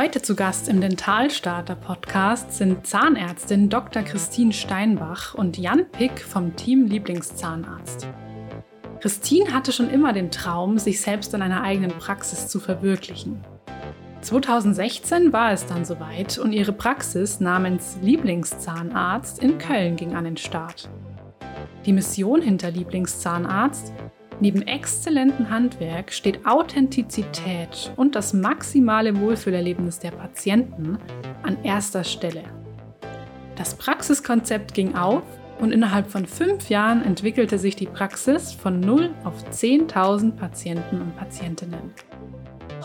Heute zu Gast im Dentalstarter Podcast sind Zahnärztin Dr. Christine Steinbach und Jan Pick vom Team Lieblingszahnarzt. Christine hatte schon immer den Traum, sich selbst in einer eigenen Praxis zu verwirklichen. 2016 war es dann soweit und ihre Praxis namens Lieblingszahnarzt in Köln ging an den Start. Die Mission hinter Lieblingszahnarzt Neben exzellentem Handwerk steht Authentizität und das maximale Wohlfühlerlebnis der Patienten an erster Stelle. Das Praxiskonzept ging auf und innerhalb von fünf Jahren entwickelte sich die Praxis von 0 auf 10.000 Patienten und Patientinnen.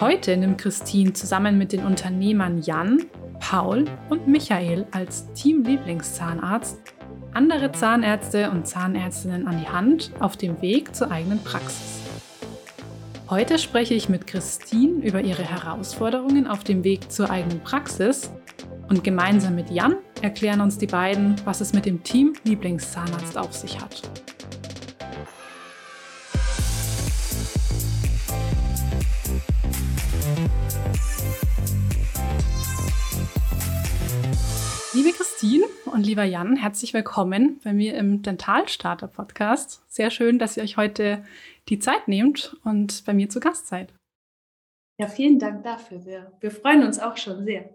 Heute nimmt Christine zusammen mit den Unternehmern Jan, Paul und Michael als Team-Lieblingszahnarzt andere Zahnärzte und Zahnärztinnen an die Hand auf dem Weg zur eigenen Praxis. Heute spreche ich mit Christine über ihre Herausforderungen auf dem Weg zur eigenen Praxis und gemeinsam mit Jan erklären uns die beiden, was es mit dem Team Lieblingszahnarzt auf sich hat. Liebe Christine und lieber Jan, herzlich willkommen bei mir im Dentalstarter Podcast. Sehr schön, dass ihr euch heute die Zeit nehmt und bei mir zu Gast seid. Ja, vielen Dank dafür. Wir, wir freuen uns auch schon sehr.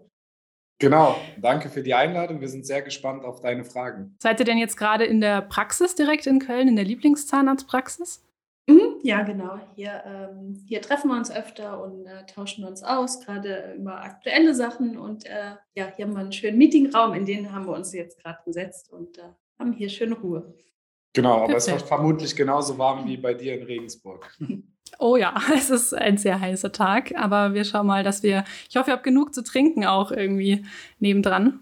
Genau, danke für die Einladung. Wir sind sehr gespannt auf deine Fragen. Seid ihr denn jetzt gerade in der Praxis direkt in Köln, in der Lieblingszahnarztpraxis? Mhm, ja, genau. Hier, ähm, hier treffen wir uns öfter und äh, tauschen uns aus, gerade über aktuelle Sachen. Und äh, ja, hier haben wir einen schönen Meetingraum, in den haben wir uns jetzt gerade gesetzt und äh, haben hier schöne Ruhe. Genau, aber Perfekt. es wird vermutlich genauso warm wie bei dir in Regensburg. Oh ja, es ist ein sehr heißer Tag, aber wir schauen mal, dass wir, ich hoffe, ihr habt genug zu trinken auch irgendwie nebendran.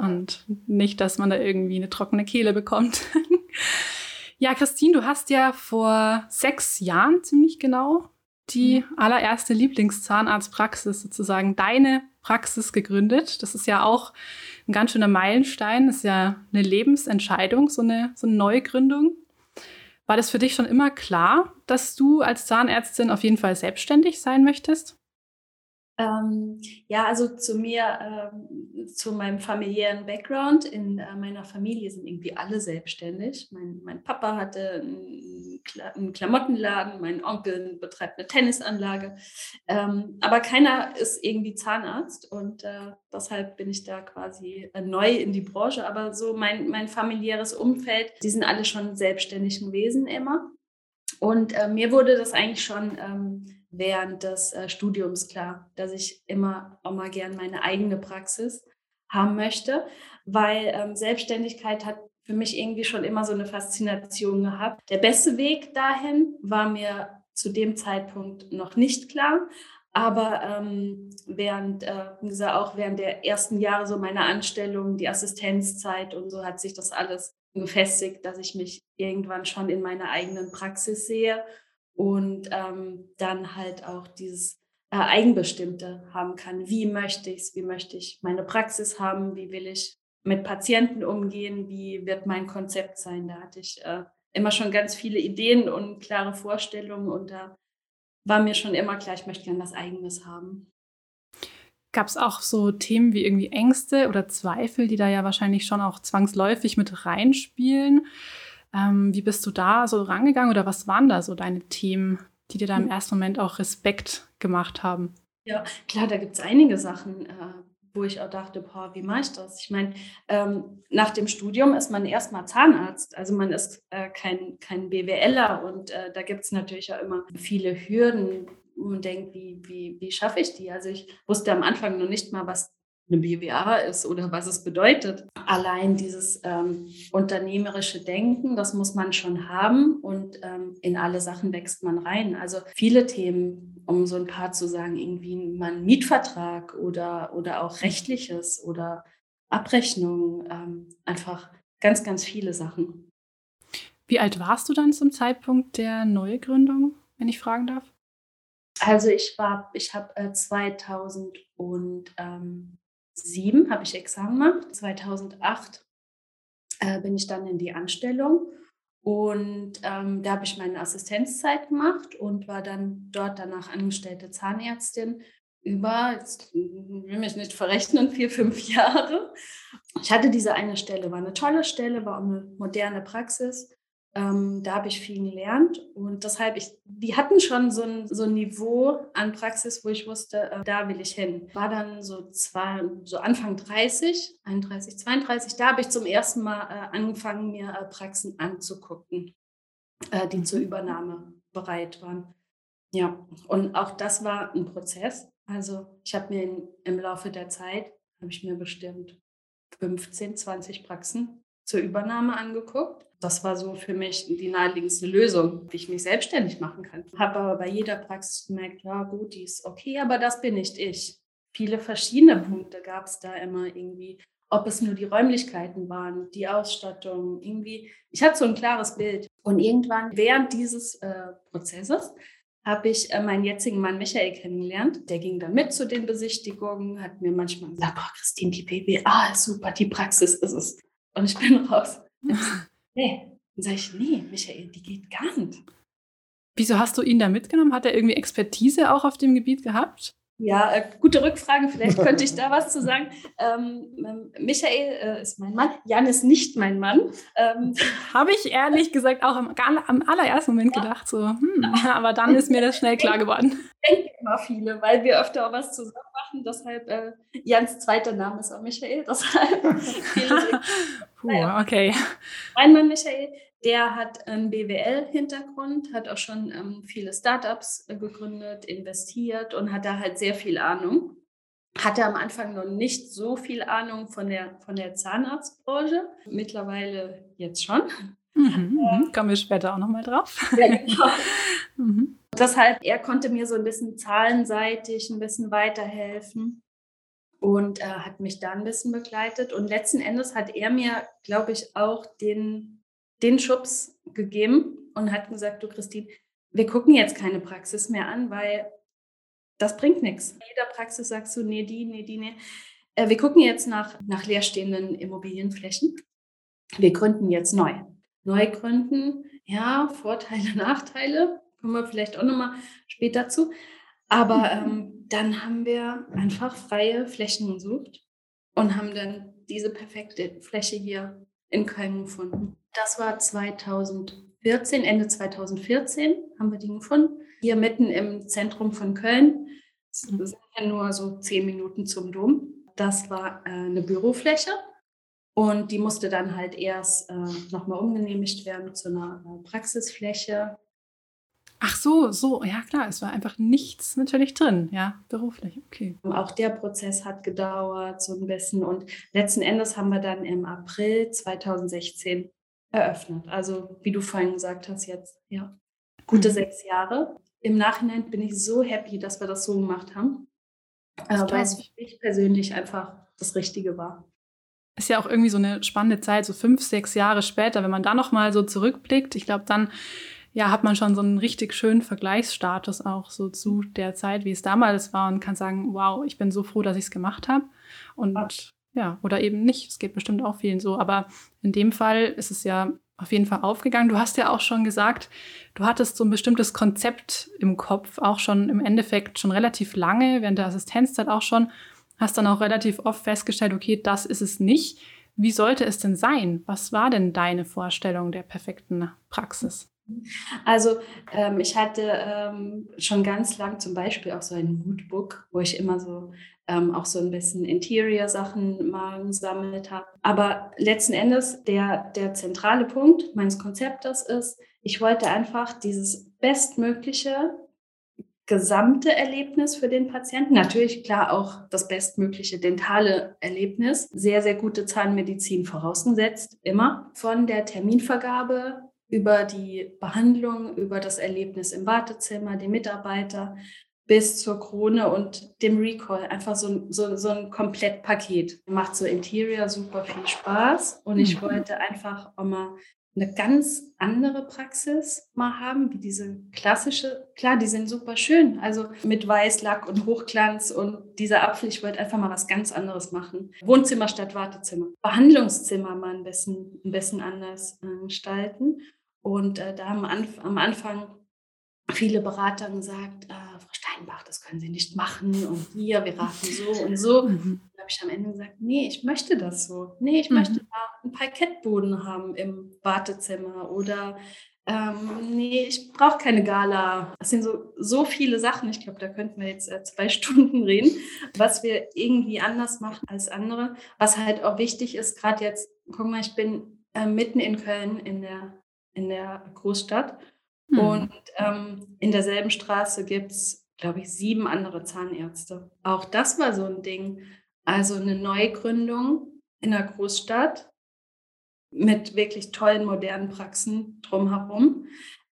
Und nicht, dass man da irgendwie eine trockene Kehle bekommt. Ja, Christine, du hast ja vor sechs Jahren ziemlich genau die mhm. allererste Lieblingszahnarztpraxis, sozusagen deine Praxis gegründet. Das ist ja auch ein ganz schöner Meilenstein. Das ist ja eine Lebensentscheidung, so eine, so eine Neugründung. War das für dich schon immer klar, dass du als Zahnärztin auf jeden Fall selbstständig sein möchtest? Ähm, ja, also zu mir, ähm, zu meinem familiären Background. In äh, meiner Familie sind irgendwie alle selbstständig. Mein, mein Papa hatte einen, einen, Klamottenladen, mein Onkel betreibt eine Tennisanlage. Ähm, aber keiner ist irgendwie Zahnarzt und äh, deshalb bin ich da quasi äh, neu in die Branche. Aber so mein, mein familiäres Umfeld, die sind alle schon selbstständig gewesen immer. Und äh, mir wurde das eigentlich schon ähm, während des äh, Studiums klar, dass ich immer auch mal gern meine eigene Praxis haben möchte, weil ähm, Selbstständigkeit hat für mich irgendwie schon immer so eine Faszination gehabt. Der beste Weg dahin war mir zu dem Zeitpunkt noch nicht klar, aber ähm, während, äh, auch während der ersten Jahre so meiner Anstellung, die Assistenzzeit und so hat sich das alles gefestigt, dass ich mich irgendwann schon in meiner eigenen Praxis sehe und ähm, dann halt auch dieses äh, Eigenbestimmte haben kann. Wie möchte ich es? Wie möchte ich meine Praxis haben? Wie will ich mit Patienten umgehen? Wie wird mein Konzept sein? Da hatte ich äh, immer schon ganz viele Ideen und klare Vorstellungen und da war mir schon immer klar, ich möchte gerne was Eigenes haben. Gab es auch so Themen wie irgendwie Ängste oder Zweifel, die da ja wahrscheinlich schon auch zwangsläufig mit reinspielen? Ähm, wie bist du da so rangegangen oder was waren da so deine Themen, die dir da im hm. ersten Moment auch Respekt gemacht haben? Ja, klar, da gibt es einige Sachen, äh, wo ich auch dachte, boah, wie mache ich das? Ich meine, ähm, nach dem Studium ist man erstmal Zahnarzt, also man ist äh, kein, kein BWLer und äh, da gibt es natürlich auch immer viele Hürden, und denkt, wie, wie, wie schaffe ich die? Also ich wusste am Anfang noch nicht mal, was eine BWA ist oder was es bedeutet. Allein dieses ähm, unternehmerische Denken, das muss man schon haben und ähm, in alle Sachen wächst man rein. Also viele Themen, um so ein paar zu sagen, irgendwie mal Mietvertrag oder, oder auch rechtliches oder Abrechnung, ähm, einfach ganz, ganz viele Sachen. Wie alt warst du dann zum Zeitpunkt der Neugründung, wenn ich fragen darf? Also ich war, ich habe äh, 2000 und ähm, 2007 habe ich Examen gemacht. 2008 äh, bin ich dann in die Anstellung und ähm, da habe ich meine Assistenzzeit gemacht und war dann dort danach angestellte Zahnärztin. über, jetzt will mich nicht verrechnen, vier, fünf Jahre. Ich hatte diese eine Stelle, war eine tolle Stelle, war eine moderne Praxis. Ähm, da habe ich viel gelernt und deshalb, ich, die hatten schon so ein, so ein Niveau an Praxis, wo ich wusste, äh, da will ich hin. War dann so, zwei, so Anfang 30, 31, 32, da habe ich zum ersten Mal äh, angefangen, mir äh, Praxen anzugucken, äh, die zur Übernahme bereit waren. Ja, und auch das war ein Prozess. Also ich habe mir in, im Laufe der Zeit, habe ich mir bestimmt 15, 20 Praxen zur Übernahme angeguckt das war so für mich die naheliegendste Lösung, wie ich mich selbstständig machen kann. Habe aber bei jeder Praxis gemerkt, ja gut, die ist okay, aber das bin nicht ich. Viele verschiedene Punkte gab es da immer irgendwie. Ob es nur die Räumlichkeiten waren, die Ausstattung, irgendwie. Ich hatte so ein klares Bild. Und irgendwann während dieses äh, Prozesses habe ich äh, meinen jetzigen Mann Michael kennengelernt. Der ging dann mit zu den Besichtigungen, hat mir manchmal gesagt, oh, Christine, die BWA ist super, die Praxis ist es. Und ich bin raus. nee. Dann sage ich, nee, Michael, die geht gar nicht. Wieso hast du ihn da mitgenommen? Hat er irgendwie Expertise auch auf dem Gebiet gehabt? Ja, äh, gute Rückfrage. Vielleicht könnte ich da was zu sagen. Ähm, ähm, Michael äh, ist mein Mann. Jan ist nicht mein Mann. Ähm, Habe ich ehrlich gesagt auch am, am allerersten Moment ja. gedacht. So, hm, aber dann ist mir das schnell klar geworden. Denken immer viele, weil wir öfter auch was zusammen machen. Deshalb, äh, Jans zweiter Name ist auch Michael. Deshalb Puh, okay. Mein Mann Michael, der hat einen BWL-Hintergrund, hat auch schon ähm, viele Startups äh, gegründet, investiert und hat da halt sehr viel Ahnung. Hatte am Anfang noch nicht so viel Ahnung von der, von der Zahnarztbranche, mittlerweile jetzt schon. Mhm, äh, kommen wir später auch nochmal drauf. Ja, genau. mhm. Deshalb, er konnte mir so ein bisschen zahlenseitig ein bisschen weiterhelfen und äh, hat mich da ein bisschen begleitet. Und letzten Endes hat er mir, glaube ich, auch den den Schubs gegeben und hat gesagt, du Christine, wir gucken jetzt keine Praxis mehr an, weil das bringt nichts. In jeder Praxis sagst du, nee, die, nee, die, nee. Äh, wir gucken jetzt nach, nach leerstehenden Immobilienflächen. Wir gründen jetzt neu. Neu gründen, ja, Vorteile, Nachteile, kommen wir vielleicht auch nochmal später zu. Aber ähm, dann haben wir einfach freie Flächen gesucht und haben dann diese perfekte Fläche hier in Köln gefunden. Das war 2014, Ende 2014 haben wir die gefunden. Hier mitten im Zentrum von Köln. Das sind ja nur so zehn Minuten zum Dom. Das war äh, eine Bürofläche und die musste dann halt erst äh, nochmal umgenehmigt werden zu einer äh, Praxisfläche. Ach so, so, ja klar, es war einfach nichts natürlich drin, ja, beruflich, okay. Auch der Prozess hat gedauert so ein bisschen und letzten Endes haben wir dann im April 2016 eröffnet. Also wie du vorhin gesagt hast, jetzt, ja, gute mhm. sechs Jahre. Im Nachhinein bin ich so happy, dass wir das so gemacht haben, äh, weil es für mich persönlich einfach das Richtige war. Ist ja auch irgendwie so eine spannende Zeit, so fünf, sechs Jahre später, wenn man da nochmal so zurückblickt. Ich glaube, dann ja, hat man schon so einen richtig schönen Vergleichsstatus auch so zu der Zeit, wie es damals war und kann sagen, wow, ich bin so froh, dass ich es gemacht habe. Und ja, oder eben nicht. Es geht bestimmt auch vielen so. Aber in dem Fall ist es ja auf jeden Fall aufgegangen. Du hast ja auch schon gesagt, du hattest so ein bestimmtes Konzept im Kopf, auch schon im Endeffekt schon relativ lange, während der Assistenzzeit auch schon, hast dann auch relativ oft festgestellt, okay, das ist es nicht. Wie sollte es denn sein? Was war denn deine Vorstellung der perfekten Praxis? Also ähm, ich hatte ähm, schon ganz lang zum Beispiel auch so ein Moodbook, wo ich immer so ähm, auch so ein bisschen Interior-Sachen mal gesammelt habe. Aber letzten Endes der, der zentrale Punkt meines Konzeptes ist, ich wollte einfach dieses bestmögliche gesamte Erlebnis für den Patienten. Natürlich klar auch das bestmögliche dentale Erlebnis. Sehr, sehr gute Zahnmedizin vorausgesetzt, immer. Von der Terminvergabe über die Behandlung, über das Erlebnis im Wartezimmer, die Mitarbeiter bis zur Krone und dem Recall. Einfach so, so, so ein Komplettpaket. Macht so Interior super viel Spaß und ich mhm. wollte einfach auch mal eine ganz andere Praxis mal haben, wie diese klassische. Klar, die sind super schön, also mit Weißlack und Hochglanz und dieser Apfel. Ich wollte einfach mal was ganz anderes machen. Wohnzimmer statt Wartezimmer. Behandlungszimmer mal ein bisschen, ein bisschen anders äh, gestalten. Und äh, da haben am Anfang viele Berater gesagt, äh, Frau Stein, Steinbach, das können Sie nicht machen und hier, wir raten so und so. Mhm. Da habe ich am Ende gesagt, nee, ich möchte das so. Nee, ich mhm. möchte da einen Parkettboden haben im Wartezimmer oder ähm, nee, ich brauche keine Gala. Das sind so, so viele Sachen. Ich glaube, da könnten wir jetzt äh, zwei Stunden reden, was wir irgendwie anders machen als andere. Was halt auch wichtig ist, gerade jetzt, guck mal, ich bin äh, mitten in Köln in der, in der Großstadt hm. und ähm, in derselben Straße gibt es, glaube ich, sieben andere Zahnärzte. Auch das war so ein Ding. Also eine Neugründung in der Großstadt mit wirklich tollen modernen Praxen drumherum.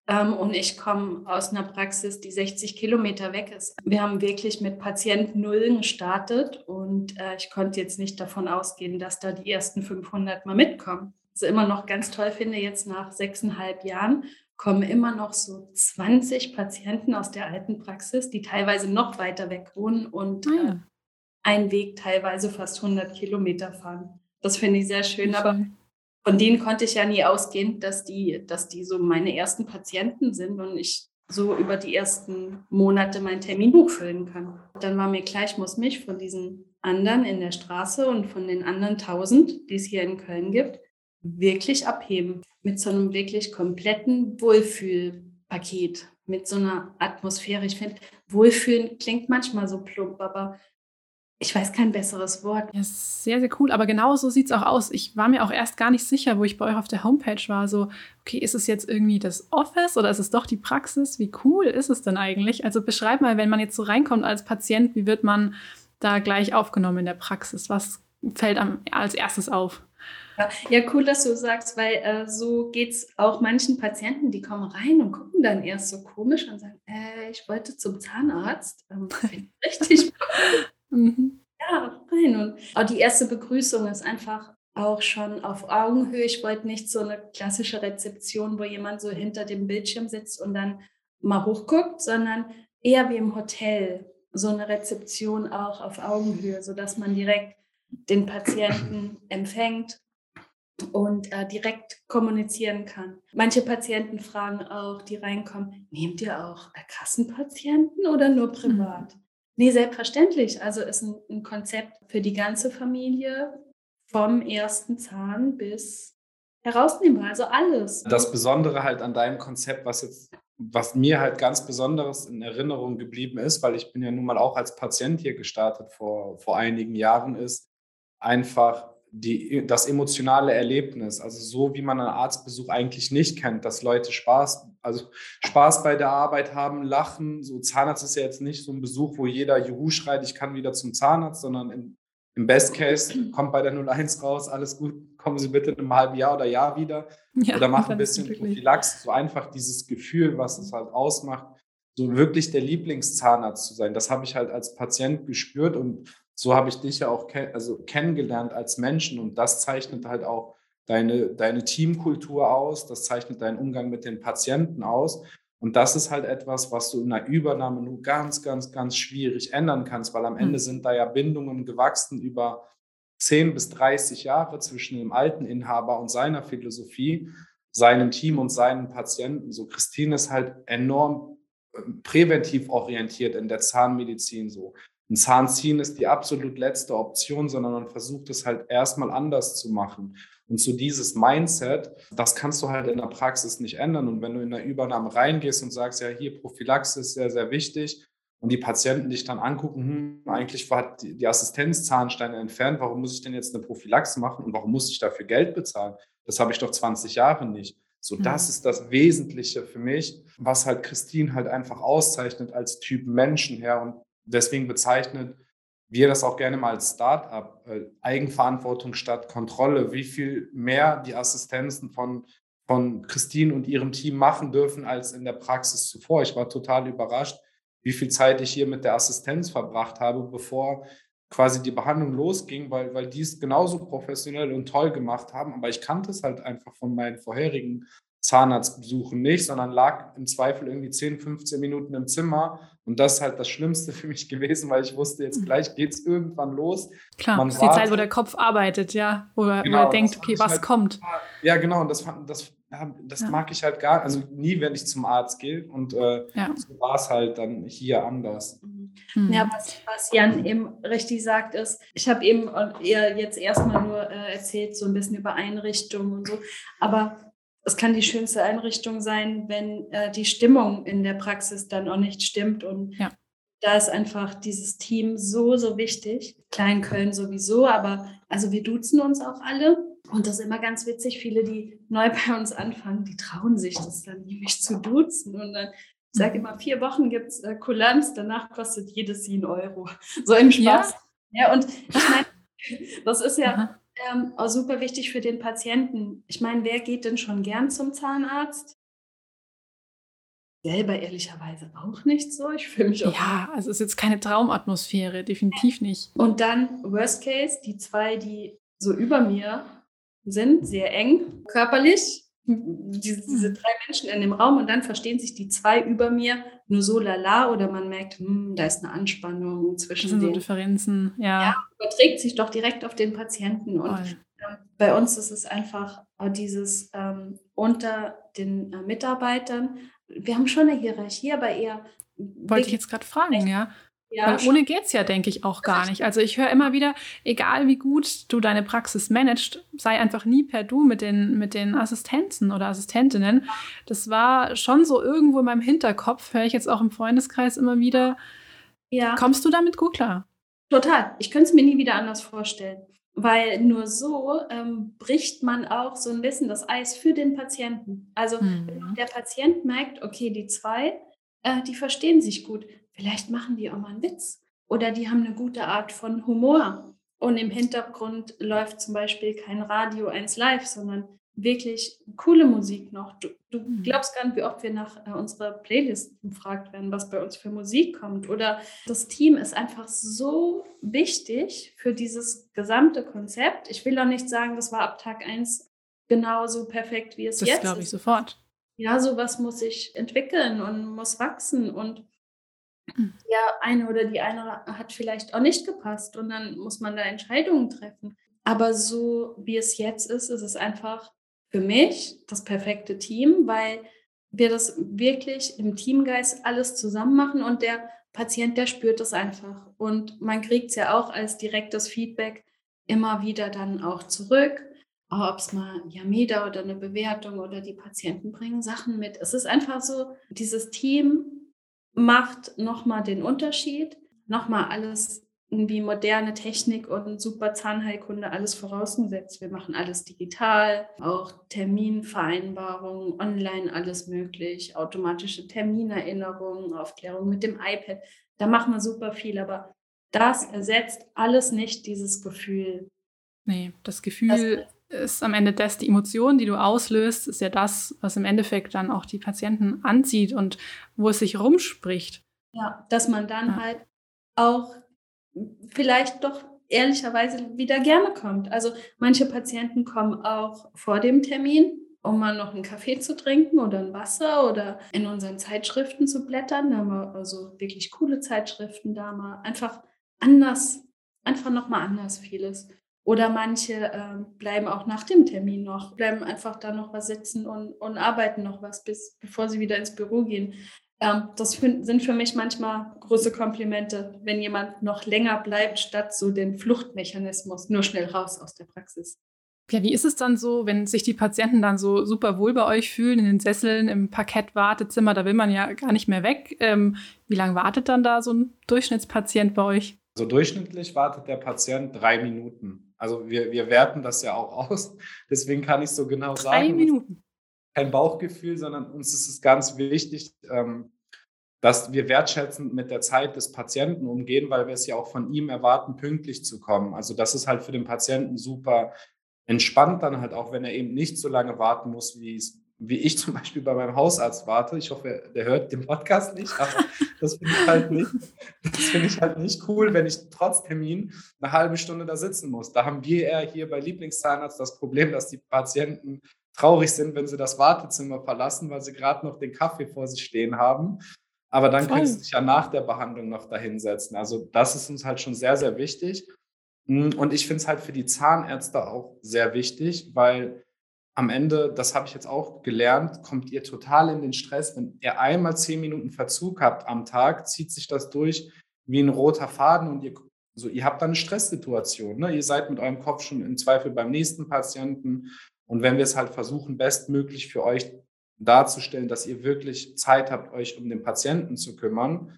Ähm, und ich komme aus einer Praxis, die 60 Kilometer weg ist. Wir haben wirklich mit Patient Null gestartet und äh, ich konnte jetzt nicht davon ausgehen, dass da die ersten 500 mal mitkommen. Ich immer noch ganz toll finde, jetzt nach sechseinhalb Jahren kommen immer noch so 20 Patienten aus der alten Praxis, die teilweise noch weiter weg wohnen und ah, ja. äh, einen Weg teilweise fast 100 Kilometer fahren. Das finde ich sehr schön. Aber von denen konnte ich ja nie ausgehen, dass die, dass die so meine ersten Patienten sind und ich so über die ersten Monate mein Terminbuch füllen kann. Dann war mir klar, ich muss mich von diesen anderen in der Straße und von den anderen tausend, die es hier in Köln gibt, wirklich abheben. Mit so einem wirklich kompletten Wohlfühlpaket, mit so einer Atmosphäre. Ich finde, Wohlfühlen klingt manchmal so plump, aber ich weiß kein besseres Wort. Ja, sehr, sehr cool. Aber genau so sieht es auch aus. Ich war mir auch erst gar nicht sicher, wo ich bei euch auf der Homepage war. So, okay, ist es jetzt irgendwie das Office oder ist es doch die Praxis? Wie cool ist es denn eigentlich? Also beschreib mal, wenn man jetzt so reinkommt als Patient, wie wird man da gleich aufgenommen in der Praxis? Was fällt als erstes auf? Ja, cool, dass du sagst, weil äh, so geht es auch manchen Patienten, die kommen rein und gucken dann erst so komisch und sagen, äh, ich wollte zum Zahnarzt. Ähm, richtig Mhm. Ja, rein. Und auch die erste Begrüßung ist einfach auch schon auf Augenhöhe. Ich wollte nicht so eine klassische Rezeption, wo jemand so hinter dem Bildschirm sitzt und dann mal hochguckt, sondern eher wie im Hotel. So eine Rezeption auch auf Augenhöhe, sodass man direkt den Patienten empfängt und äh, direkt kommunizieren kann. Manche Patienten fragen auch, die reinkommen, nehmt ihr auch Kassenpatienten oder nur privat? Mhm. Nee, selbstverständlich. Also ist ein, ein Konzept für die ganze Familie vom ersten Zahn bis herausnehmbar, also alles. Das Besondere halt an deinem Konzept, was jetzt, was mir halt ganz Besonderes in Erinnerung geblieben ist, weil ich bin ja nun mal auch als Patient hier gestartet vor, vor einigen Jahren, ist einfach die, das emotionale Erlebnis, also so wie man einen Arztbesuch eigentlich nicht kennt, dass Leute Spaß, also Spaß bei der Arbeit haben, lachen. So Zahnarzt ist ja jetzt nicht so ein Besuch, wo jeder Juhu schreit, ich kann wieder zum Zahnarzt, sondern im, im Best Case kommt bei der 01 raus, alles gut, kommen Sie bitte in einem halben Jahr oder Jahr wieder ja, oder machen ein bisschen Prophylax. So einfach dieses Gefühl, was es halt ausmacht, so wirklich der Lieblingszahnarzt zu sein. Das habe ich halt als Patient gespürt und so habe ich dich ja auch kenn also kennengelernt als Menschen und das zeichnet halt auch deine, deine Teamkultur aus, das zeichnet deinen Umgang mit den Patienten aus. Und das ist halt etwas, was du in einer Übernahme nur ganz, ganz, ganz schwierig ändern kannst, weil am Ende mhm. sind da ja Bindungen gewachsen über 10 bis 30 Jahre zwischen dem alten Inhaber und seiner Philosophie, seinem Team und seinen Patienten. So Christine ist halt enorm äh, präventiv orientiert in der Zahnmedizin so ein Zahnziehen ist die absolut letzte Option, sondern man versucht es halt erstmal anders zu machen. Und so dieses Mindset, das kannst du halt in der Praxis nicht ändern. Und wenn du in der Übernahme reingehst und sagst, ja, hier Prophylaxe ist sehr, sehr wichtig, und die Patienten dich dann angucken, hm, eigentlich war die, die Assistenz Zahnsteine entfernt, warum muss ich denn jetzt eine Prophylaxe machen und warum muss ich dafür Geld bezahlen? Das habe ich doch 20 Jahre nicht. So, mhm. das ist das Wesentliche für mich, was halt Christine halt einfach auszeichnet als Typ Menschen her. Und deswegen bezeichnen wir das auch gerne mal als Startup, äh, Eigenverantwortung statt Kontrolle, wie viel mehr die Assistenzen von, von Christine und ihrem Team machen dürfen als in der Praxis zuvor. Ich war total überrascht, wie viel Zeit ich hier mit der Assistenz verbracht habe, bevor quasi die Behandlung losging, weil, weil die es genauso professionell und toll gemacht haben. Aber ich kannte es halt einfach von meinen vorherigen Zahnarztbesuchen nicht, sondern lag im Zweifel irgendwie 10, 15 Minuten im Zimmer. Und das ist halt das Schlimmste für mich gewesen, weil ich wusste, jetzt mhm. gleich geht es irgendwann los. Klar, Man das ist die Zeit, wo der Kopf arbeitet, ja, wo er, genau, wo er denkt, okay, was halt, kommt. Ja, genau, und das, das, das ja. mag ich halt gar, also nie, wenn ich zum Arzt gehe. Und äh, ja. so war es halt dann hier anders. Mhm. Ja, was, was, Jan eben richtig sagt, ist, ich habe eben eher jetzt erstmal nur äh, erzählt, so ein bisschen über Einrichtungen und so, aber es kann die schönste Einrichtung sein, wenn äh, die Stimmung in der Praxis dann auch nicht stimmt. Und ja. da ist einfach dieses Team so, so wichtig. Köln sowieso, aber also wir duzen uns auch alle. Und das ist immer ganz witzig. Viele, die neu bei uns anfangen, die trauen sich das dann nämlich zu duzen. Und dann ich sage immer, vier Wochen gibt es äh, Kulanz, danach kostet jedes sie einen Euro. So im Spaß. Ja, ja und ich meine, das ist ja, Aha ähm, auch super wichtig für den Patienten. Ich meine, wer geht denn schon gern zum Zahnarzt? Selber ehrlicherweise auch nicht so. Ich fühle mich auch. Ja, also es ist jetzt keine Traumatmosphäre, definitiv nicht. Und dann, Worst Case, die zwei, die so über mir sind, sehr eng körperlich, diese, diese, hm. drei Menschen in dem Raum und dann verstehen sich die zwei über mir nur so lala oder man merkt, hm, da ist eine Anspannung zwischen das sind den so Differenzen, ja. ja. Überträgt sich doch direkt auf den Patienten und ähm, bei uns ist es einfach dieses ähm, unter den äh, Mitarbeitern. Wir haben schon eine Hierarchie, aber eher. Wollte ich jetzt gerade fragen, ja. Ja, Weil ohne geht es ja, denke ich, auch gar nicht. Also ich höre immer wieder, egal wie gut du deine Praxis managst, sei einfach nie per Du mit den, mit den Assistenzen oder Assistentinnen. Das war schon so irgendwo in meinem Hinterkopf, höre ich jetzt auch im Freundeskreis immer wieder. Ja. Kommst du damit gut klar? Total. Ich könnte es mir nie wieder anders vorstellen. Weil nur so ähm, bricht man auch so ein bisschen das Eis für den Patienten. Also mhm. der Patient merkt, okay, die zwei, äh, die verstehen sich gut vielleicht machen die auch mal einen Witz oder die haben eine gute Art von Humor. Und im Hintergrund läuft zum Beispiel kein Radio 1 Live, sondern wirklich coole Musik noch. Du, du mhm. glaubst gar nicht, wie oft wir nach äh, unserer Playlist gefragt werden, was bei uns für Musik kommt. Oder das Team ist einfach so wichtig für dieses gesamte Konzept. Ich will auch nicht sagen, das war ab Tag 1 genauso perfekt, wie es das jetzt ist. Das glaube ich sofort. Ja, sowas muss sich entwickeln und muss wachsen. Und der eine oder die eine hat vielleicht auch nicht gepasst und dann muss man da Entscheidungen treffen. Aber so wie es jetzt ist, ist es einfach für mich das perfekte Team, weil wir das wirklich im Teamgeist alles zusammen machen und der Patient, der spürt das einfach. Und man kriegt es ja auch als direktes Feedback immer wieder dann auch zurück, ob es mal Yameda oder eine Bewertung oder die Patienten bringen Sachen mit. Es ist einfach so, dieses Team macht nochmal den Unterschied. Nochmal alles wie moderne Technik und super Zahnheilkunde alles vorausgesetzt. Wir machen alles digital, auch Terminvereinbarungen, online alles möglich, automatische Terminerinnerungen, Aufklärung mit dem iPad. Da machen wir super viel, aber das ersetzt alles nicht dieses Gefühl. Nee, das Gefühl das ist am Ende das, die Emotion, die du auslöst, ist ja das, was im Endeffekt dann auch die Patienten anzieht und wo es sich rumspricht. Ja, dass man dann ja. halt auch vielleicht doch ehrlicherweise wieder gerne kommt. Also manche Patienten kommen auch vor dem Termin, um mal noch einen Kaffee zu trinken oder ein Wasser oder in unseren Zeitschriften zu blättern. Da haben wir also wirklich coole Zeitschriften da mal einfach anders, einfach nochmal anders vieles. Oder manche äh, bleiben auch nach dem Termin noch, bleiben einfach da noch was sitzen und, und arbeiten noch was, bis, bevor sie wieder ins Büro gehen. Ähm, das für, sind für mich manchmal große Komplimente, wenn jemand noch länger bleibt, statt so den Fluchtmechanismus, nur schnell raus aus der Praxis. Ja, wie ist es dann so, wenn sich die Patienten dann so super wohl bei euch fühlen, in den Sesseln, im Parkett-Wartezimmer, da will man ja gar nicht mehr weg. Ähm, wie lange wartet dann da so ein Durchschnittspatient bei euch? Also durchschnittlich wartet der Patient drei Minuten. Also wir, wir werten das ja auch aus. Deswegen kann ich so genau sagen. Drei Minuten. Kein Bauchgefühl, sondern uns ist es ganz wichtig, ähm, dass wir wertschätzend mit der Zeit des Patienten umgehen, weil wir es ja auch von ihm erwarten, pünktlich zu kommen. Also das ist halt für den Patienten super entspannt dann halt auch, wenn er eben nicht so lange warten muss, wie es wie ich zum Beispiel bei meinem Hausarzt warte. Ich hoffe, der hört den Podcast nicht, aber das finde ich halt nicht, das finde ich halt nicht cool, wenn ich trotz Termin eine halbe Stunde da sitzen muss. Da haben wir eher hier bei Lieblingszahnarzt das Problem, dass die Patienten traurig sind, wenn sie das Wartezimmer verlassen, weil sie gerade noch den Kaffee vor sich stehen haben. Aber dann Voll. können sie sich ja nach der Behandlung noch dahinsetzen. Also das ist uns halt schon sehr, sehr wichtig. Und ich finde es halt für die Zahnärzte auch sehr wichtig, weil am Ende, das habe ich jetzt auch gelernt, kommt ihr total in den Stress. Wenn ihr einmal zehn Minuten Verzug habt am Tag, zieht sich das durch wie ein roter Faden und ihr, also ihr habt dann eine Stresssituation. Ne? Ihr seid mit eurem Kopf schon im Zweifel beim nächsten Patienten. Und wenn wir es halt versuchen, bestmöglich für euch darzustellen, dass ihr wirklich Zeit habt, euch um den Patienten zu kümmern,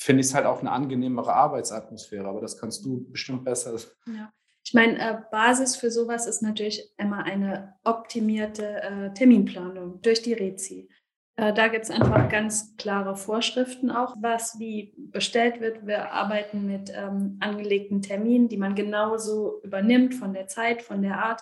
finde ich es halt auch eine angenehmere Arbeitsatmosphäre. Aber das kannst du bestimmt besser. Ja. Ich meine, äh, Basis für sowas ist natürlich immer eine optimierte äh, Terminplanung durch die Rezi. Äh, da gibt es einfach ganz klare Vorschriften auch, was wie bestellt wird. Wir arbeiten mit ähm, angelegten Terminen, die man genauso übernimmt von der Zeit, von der Art.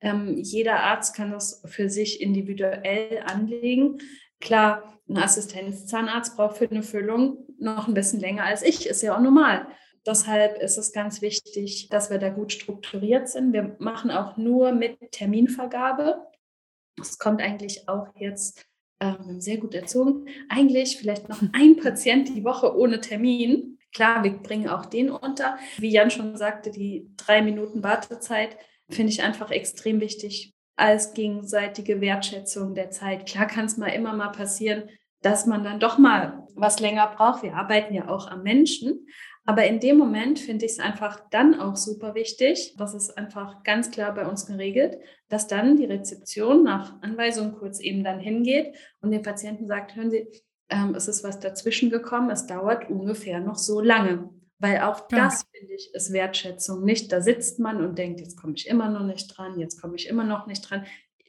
Ähm, jeder Arzt kann das für sich individuell anlegen. Klar, ein Assistenzzahnarzt braucht für eine Füllung noch ein bisschen länger als ich, ist ja auch normal. Deshalb ist es ganz wichtig, dass wir da gut strukturiert sind. Wir machen auch nur mit Terminvergabe. Es kommt eigentlich auch jetzt ähm, sehr gut erzogen. Eigentlich vielleicht noch ein Patient die Woche ohne Termin. Klar, wir bringen auch den unter. Wie Jan schon sagte, die drei Minuten Wartezeit finde ich einfach extrem wichtig als gegenseitige Wertschätzung der Zeit. Klar kann es mal immer mal passieren, dass man dann doch mal was länger braucht. Wir arbeiten ja auch am Menschen. Aber in dem Moment finde ich es einfach dann auch super wichtig, das ist einfach ganz klar bei uns geregelt, dass dann die Rezeption nach Anweisung kurz eben dann hingeht und den Patienten sagt, hören Sie, ähm, es ist was dazwischen gekommen, es dauert ungefähr noch so lange. Weil auch ja. das, finde ich, ist Wertschätzung. Nicht, da sitzt man und denkt, jetzt komme ich immer noch nicht dran, jetzt komme ich immer noch nicht dran.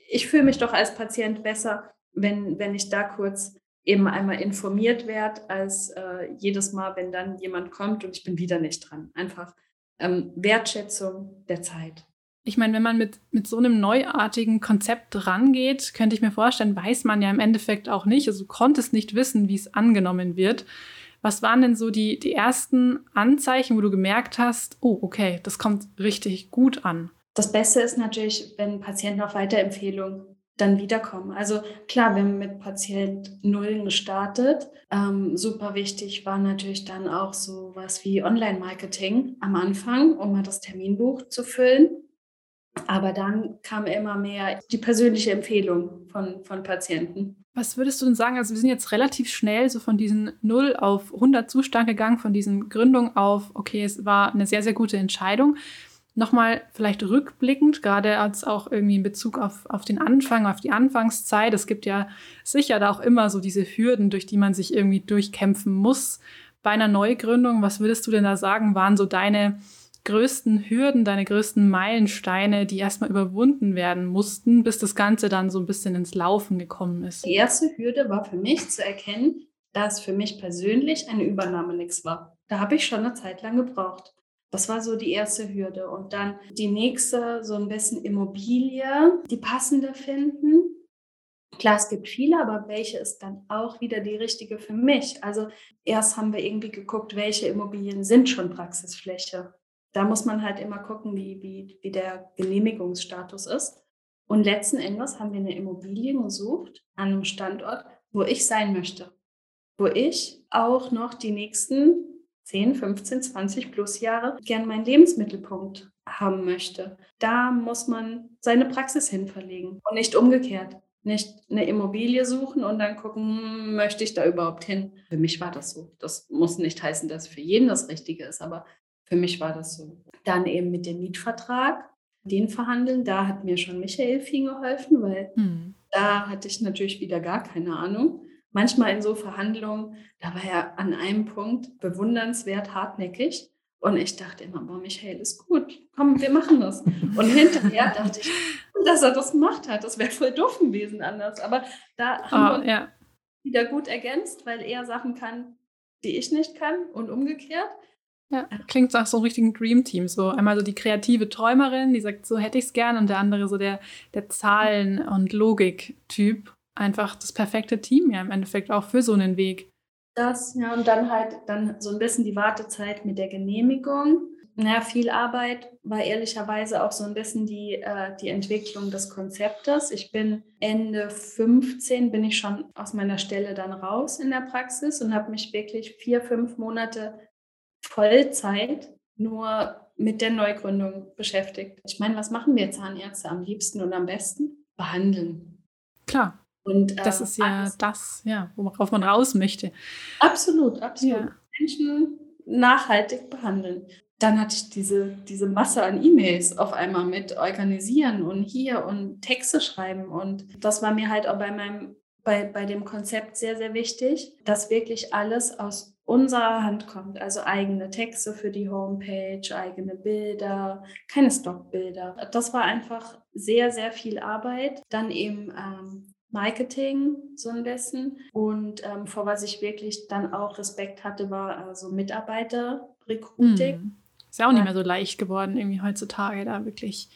Ich fühle mich doch als Patient besser, wenn, wenn ich da kurz eben einmal informiert werde, als äh, jedes Mal, wenn dann jemand kommt und ich bin wieder nicht dran. Einfach ähm, Wertschätzung der Zeit. Ich meine, wenn man mit, mit so einem neuartigen Konzept rangeht, könnte ich mir vorstellen, weiß man ja im Endeffekt auch nicht. Also du konntest nicht wissen, wie es angenommen wird. Was waren denn so die, die ersten Anzeichen, wo du gemerkt hast, oh, okay, das kommt richtig gut an? Das Beste ist natürlich, wenn Patienten auf Weiterempfehlung dann wiederkommen. Also klar, wir haben mit Patient Null gestartet. Ähm, super wichtig war natürlich dann auch so was wie Online-Marketing am Anfang, um mal das Terminbuch zu füllen. Aber dann kam immer mehr die persönliche Empfehlung von, von Patienten. Was würdest du denn sagen? Also wir sind jetzt relativ schnell so von diesen 0 auf 100 Zustand gegangen, von diesen Gründungen auf, okay, es war eine sehr, sehr gute Entscheidung. Nochmal vielleicht rückblickend, gerade als auch irgendwie in Bezug auf, auf den Anfang, auf die Anfangszeit. Es gibt ja sicher da auch immer so diese Hürden, durch die man sich irgendwie durchkämpfen muss. Bei einer Neugründung, was würdest du denn da sagen, waren so deine größten Hürden, deine größten Meilensteine, die erstmal überwunden werden mussten, bis das Ganze dann so ein bisschen ins Laufen gekommen ist? Die erste Hürde war für mich zu erkennen, dass für mich persönlich eine Übernahme nichts war. Da habe ich schon eine Zeit lang gebraucht. Das war so die erste Hürde. Und dann die nächste, so ein bisschen Immobilie, die passende finden. Klar, es gibt viele, aber welche ist dann auch wieder die richtige für mich? Also erst haben wir irgendwie geguckt, welche Immobilien sind schon Praxisfläche. Da muss man halt immer gucken, wie, wie, wie der Genehmigungsstatus ist. Und letzten Endes haben wir eine Immobilie gesucht an einem Standort, wo ich sein möchte. Wo ich auch noch die nächsten 10, 15, 20 plus Jahre gern meinen Lebensmittelpunkt haben möchte. Da muss man seine Praxis hin verlegen und nicht umgekehrt. Nicht eine Immobilie suchen und dann gucken, hm, möchte ich da überhaupt hin. Für mich war das so. Das muss nicht heißen, dass für jeden das Richtige ist, aber für mich war das so. Dann eben mit dem Mietvertrag, den verhandeln. Da hat mir schon Michael viel geholfen, weil hm. da hatte ich natürlich wieder gar keine Ahnung manchmal in so Verhandlungen, da war er an einem Punkt bewundernswert hartnäckig. Und ich dachte immer, boah, Michael ist gut, komm, wir machen das. Und hinterher dachte ich, dass er das gemacht hat, das wäre voll doof gewesen anders. Aber da haben oh, wir ja. wieder gut ergänzt, weil er Sachen kann, die ich nicht kann und umgekehrt. Ja, klingt nach so einem richtigen Dream Team. So einmal so die kreative Träumerin, die sagt, so hätte ich es gern, und der andere so der, der Zahlen- und Logik-Typ einfach das perfekte Team ja im Endeffekt auch für so einen Weg. Das, ja, und dann halt dann so ein bisschen die Wartezeit mit der Genehmigung. naja, viel Arbeit war ehrlicherweise auch so ein bisschen die, äh, die Entwicklung des Konzeptes. Ich bin Ende 15, bin ich schon aus meiner Stelle dann raus in der Praxis und habe mich wirklich vier, fünf Monate Vollzeit nur mit der Neugründung beschäftigt. Ich meine, was machen wir Zahnärzte am liebsten und am besten? Behandeln. Klar. Und das äh, ist ja alles. das, ja, worauf man raus möchte. Absolut, absolut. Ja. Menschen nachhaltig behandeln. Dann hatte ich diese, diese Masse an E-Mails auf einmal mit organisieren und hier und Texte schreiben. Und das war mir halt auch bei meinem, bei, bei dem Konzept sehr, sehr wichtig, dass wirklich alles aus unserer Hand kommt. Also eigene Texte für die Homepage, eigene Bilder, keine Stockbilder. Das war einfach sehr, sehr viel Arbeit. Dann eben ähm, Marketing so ein bisschen. Und ähm, vor was ich wirklich dann auch Respekt hatte, war also Mitarbeiter-Recruiting. Hm. Ist ja auch nicht mehr so leicht geworden, irgendwie heutzutage da wirklich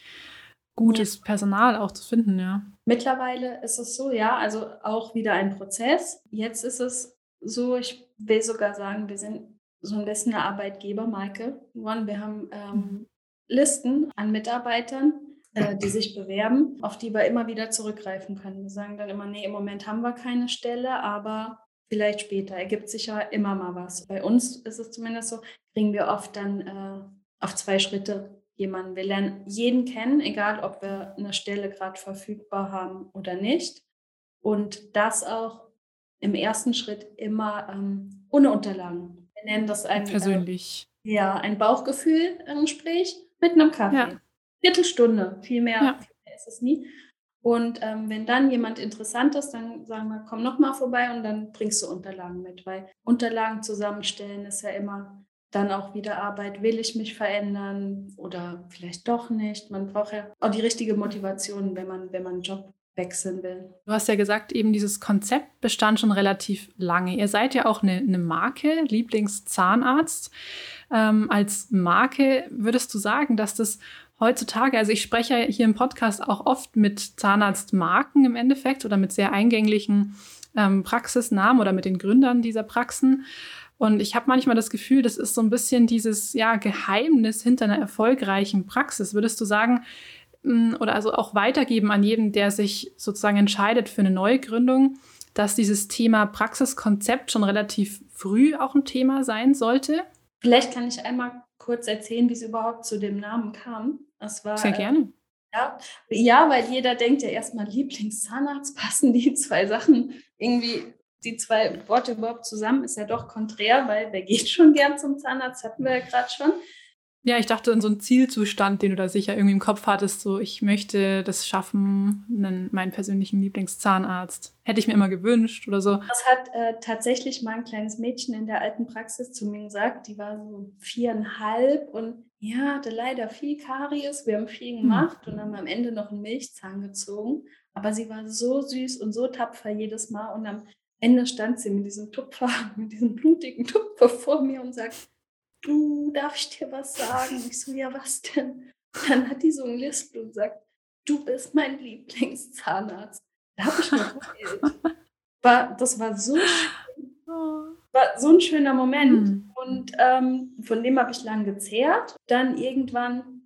gutes. Personal auch zu finden, ja. Mittlerweile ist es so, ja, also auch wieder ein Prozess. Jetzt ist es so, ich will sogar sagen, wir sind so ein bisschen eine Arbeitgebermarke geworden. Wir haben ähm, mhm. Listen an Mitarbeitern, äh, die sich bewerben, auf die wir immer wieder zurückgreifen können. Wir sagen dann immer, nee, im Moment haben wir keine Stelle, aber vielleicht später ergibt sich ja immer mal was. Bei uns ist es zumindest so, kriegen wir oft dann äh, auf zwei Schritte jemanden. Wir lernen jeden kennen, egal ob wir eine Stelle gerade verfügbar haben oder nicht. Und das auch im ersten Schritt immer ähm, ohne Unterlagen. Wir nennen das ein, persönlich. Äh, ja, ein Bauchgefühl-Gespräch mit einem Kaffee. Ja. Viertelstunde, viel mehr, ja. viel mehr ist es nie. Und ähm, wenn dann jemand interessant ist, dann sagen wir, komm nochmal vorbei und dann bringst du Unterlagen mit, weil Unterlagen zusammenstellen ist ja immer dann auch wieder Arbeit. Will ich mich verändern oder vielleicht doch nicht? Man braucht ja auch die richtige Motivation, wenn man, wenn man einen Job wechseln will. Du hast ja gesagt, eben dieses Konzept bestand schon relativ lange. Ihr seid ja auch eine, eine Marke, Lieblingszahnarzt. Ähm, als Marke würdest du sagen, dass das heutzutage, also ich spreche hier im Podcast auch oft mit Zahnarztmarken im Endeffekt oder mit sehr eingänglichen ähm, Praxisnamen oder mit den Gründern dieser Praxen. Und ich habe manchmal das Gefühl, das ist so ein bisschen dieses ja, Geheimnis hinter einer erfolgreichen Praxis. Würdest du sagen, mm, oder also auch weitergeben an jeden, der sich sozusagen entscheidet für eine Neugründung, dass dieses Thema Praxiskonzept schon relativ früh auch ein Thema sein sollte? Vielleicht kann ich einmal kurz erzählen, wie es überhaupt zu dem Namen kam. Das war, Sehr gerne. Äh, ja, ja, weil jeder denkt ja erstmal Lieblingszahnarzt, passen die zwei Sachen irgendwie, die zwei Worte überhaupt zusammen, ist ja doch konträr, weil wer geht schon gern zum Zahnarzt, hatten wir ja gerade schon. Ja, ich dachte in so einen Zielzustand, den du da sicher irgendwie im Kopf hattest, so ich möchte das schaffen, einen, meinen persönlichen Lieblingszahnarzt. Hätte ich mir immer gewünscht oder so. Das hat äh, tatsächlich mal ein kleines Mädchen in der alten Praxis zu mir gesagt, die war so viereinhalb und ja, hatte leider viel Karies, wir haben viel hm. gemacht hm. und haben am Ende noch einen Milchzahn gezogen. Aber sie war so süß und so tapfer jedes Mal und am Ende stand sie mit diesem Tupfer, mit diesem blutigen Tupfer vor mir und sagt, du, darf ich dir was sagen? Ich so, ja, was denn? dann hat die so ein Lispel und sagt, du bist mein Lieblingszahnarzt. Da habe ich mir war, Das war so schön. War so ein schöner Moment. Mhm. Und ähm, von dem habe ich lang gezehrt. Dann irgendwann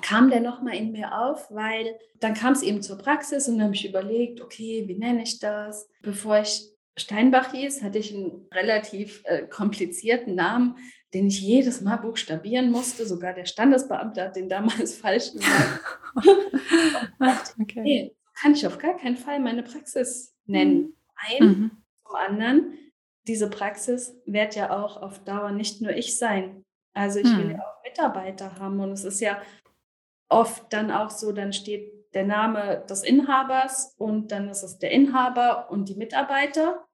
kam der nochmal in mir auf, weil dann kam es eben zur Praxis und dann habe ich überlegt, okay, wie nenne ich das? Bevor ich Steinbach hieß, hatte ich einen relativ äh, komplizierten Namen den ich jedes Mal buchstabieren musste. Sogar der Standesbeamte hat den damals falsch gesagt. okay. Nee, kann ich auf gar keinen Fall meine Praxis nennen. Ein, mhm. zum anderen, diese Praxis wird ja auch auf Dauer nicht nur ich sein. Also ich mhm. will ja auch Mitarbeiter haben und es ist ja oft dann auch so, dann steht der Name des Inhabers und dann ist es der Inhaber und die Mitarbeiter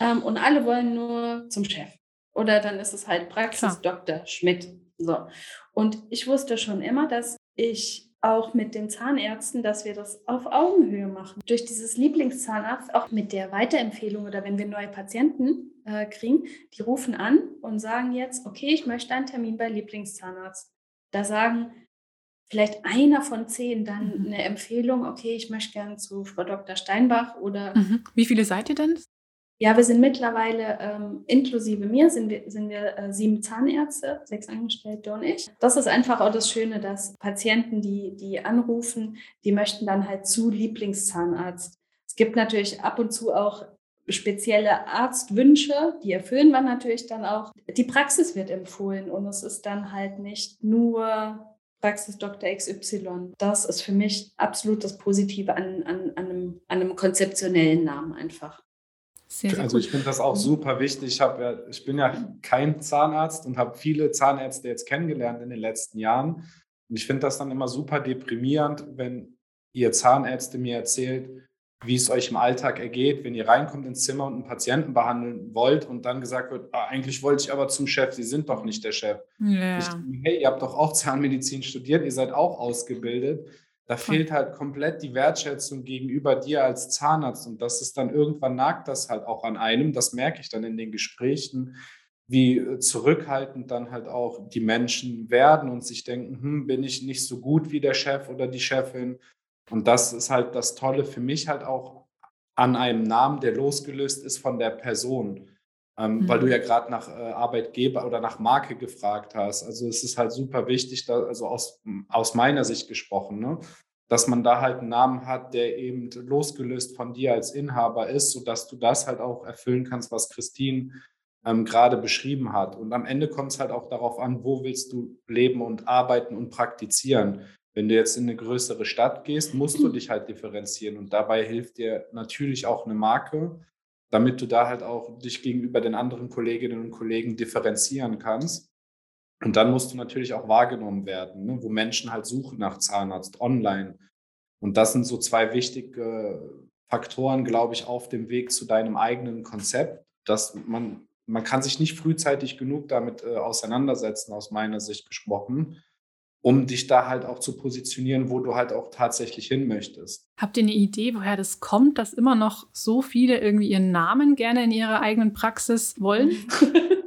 ähm, und alle wollen nur zum Chef. Oder dann ist es halt Praxis. Dr. Schmidt. So. Und ich wusste schon immer, dass ich auch mit den Zahnärzten, dass wir das auf Augenhöhe machen. Durch dieses Lieblingszahnarzt, auch mit der Weiterempfehlung oder wenn wir neue Patienten äh, kriegen, die rufen an und sagen jetzt, okay, ich möchte einen Termin bei Lieblingszahnarzt. Da sagen vielleicht einer von zehn dann mhm. eine Empfehlung, okay, ich möchte gerne zu Frau Dr. Steinbach oder. Mhm. Wie viele seid ihr denn? Ja, wir sind mittlerweile, ähm, inklusive mir, sind wir, sind wir äh, sieben Zahnärzte, sechs Angestellte und ich. Das ist einfach auch das Schöne, dass Patienten, die, die anrufen, die möchten dann halt zu Lieblingszahnarzt. Es gibt natürlich ab und zu auch spezielle Arztwünsche, die erfüllen wir natürlich dann auch. Die Praxis wird empfohlen und es ist dann halt nicht nur Praxis Dr. XY. Das ist für mich absolut das Positive an, an, an, einem, an einem konzeptionellen Namen einfach. Sehr, sehr also ich finde das auch super wichtig. Ich, ja, ich bin ja kein Zahnarzt und habe viele Zahnärzte jetzt kennengelernt in den letzten Jahren. Und ich finde das dann immer super deprimierend, wenn ihr Zahnärzte mir erzählt, wie es euch im Alltag ergeht, wenn ihr reinkommt ins Zimmer und einen Patienten behandeln wollt und dann gesagt wird, ah, eigentlich wollte ich aber zum Chef, Sie sind doch nicht der Chef. Ja. Ich, hey, ihr habt doch auch Zahnmedizin studiert, ihr seid auch ausgebildet. Da fehlt halt komplett die Wertschätzung gegenüber dir als Zahnarzt und das ist dann irgendwann nagt das halt auch an einem. Das merke ich dann in den Gesprächen, wie zurückhaltend dann halt auch die Menschen werden und sich denken, hm, bin ich nicht so gut wie der Chef oder die Chefin und das ist halt das Tolle für mich halt auch an einem Namen, der losgelöst ist von der Person. Ähm, mhm. Weil du ja mhm. gerade nach äh, Arbeitgeber oder nach Marke gefragt hast. Also es ist halt super wichtig, da, also aus, aus meiner Sicht gesprochen, ne? dass man da halt einen Namen hat, der eben losgelöst von dir als Inhaber ist, sodass du das halt auch erfüllen kannst, was Christine ähm, gerade beschrieben hat. Und am Ende kommt es halt auch darauf an, wo willst du leben und arbeiten und praktizieren. Wenn du jetzt in eine größere Stadt gehst, musst du dich halt differenzieren und dabei hilft dir natürlich auch eine Marke, damit du da halt auch dich gegenüber den anderen Kolleginnen und Kollegen differenzieren kannst. Und dann musst du natürlich auch wahrgenommen werden, ne? wo Menschen halt suchen nach Zahnarzt online. Und das sind so zwei wichtige Faktoren, glaube ich, auf dem Weg zu deinem eigenen Konzept, dass man, man kann sich nicht frühzeitig genug damit äh, auseinandersetzen, aus meiner Sicht gesprochen um dich da halt auch zu positionieren, wo du halt auch tatsächlich hin möchtest. Habt ihr eine Idee, woher das kommt, dass immer noch so viele irgendwie ihren Namen gerne in ihrer eigenen Praxis wollen?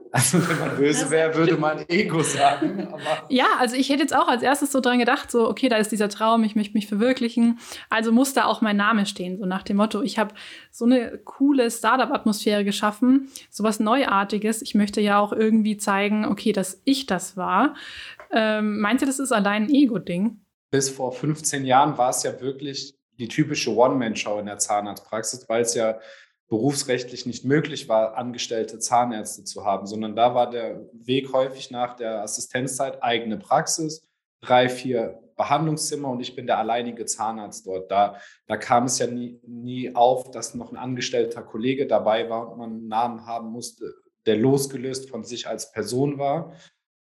Also wenn man böse wäre, würde man Ego sagen. ja, also ich hätte jetzt auch als erstes so dran gedacht, so, okay, da ist dieser Traum, ich möchte mich verwirklichen. Also muss da auch mein Name stehen, so nach dem Motto, ich habe so eine coole Startup-Atmosphäre geschaffen, sowas Neuartiges. Ich möchte ja auch irgendwie zeigen, okay, dass ich das war. Ähm, meint ihr, das ist allein ein Ego-Ding? Bis vor 15 Jahren war es ja wirklich die typische One-Man-Show in der Zahnarztpraxis, weil es ja berufsrechtlich nicht möglich war, angestellte Zahnärzte zu haben, sondern da war der Weg häufig nach der Assistenzzeit eigene Praxis, drei, vier Behandlungszimmer und ich bin der alleinige Zahnarzt dort. Da, da kam es ja nie, nie auf, dass noch ein angestellter Kollege dabei war und man einen Namen haben musste, der losgelöst von sich als Person war.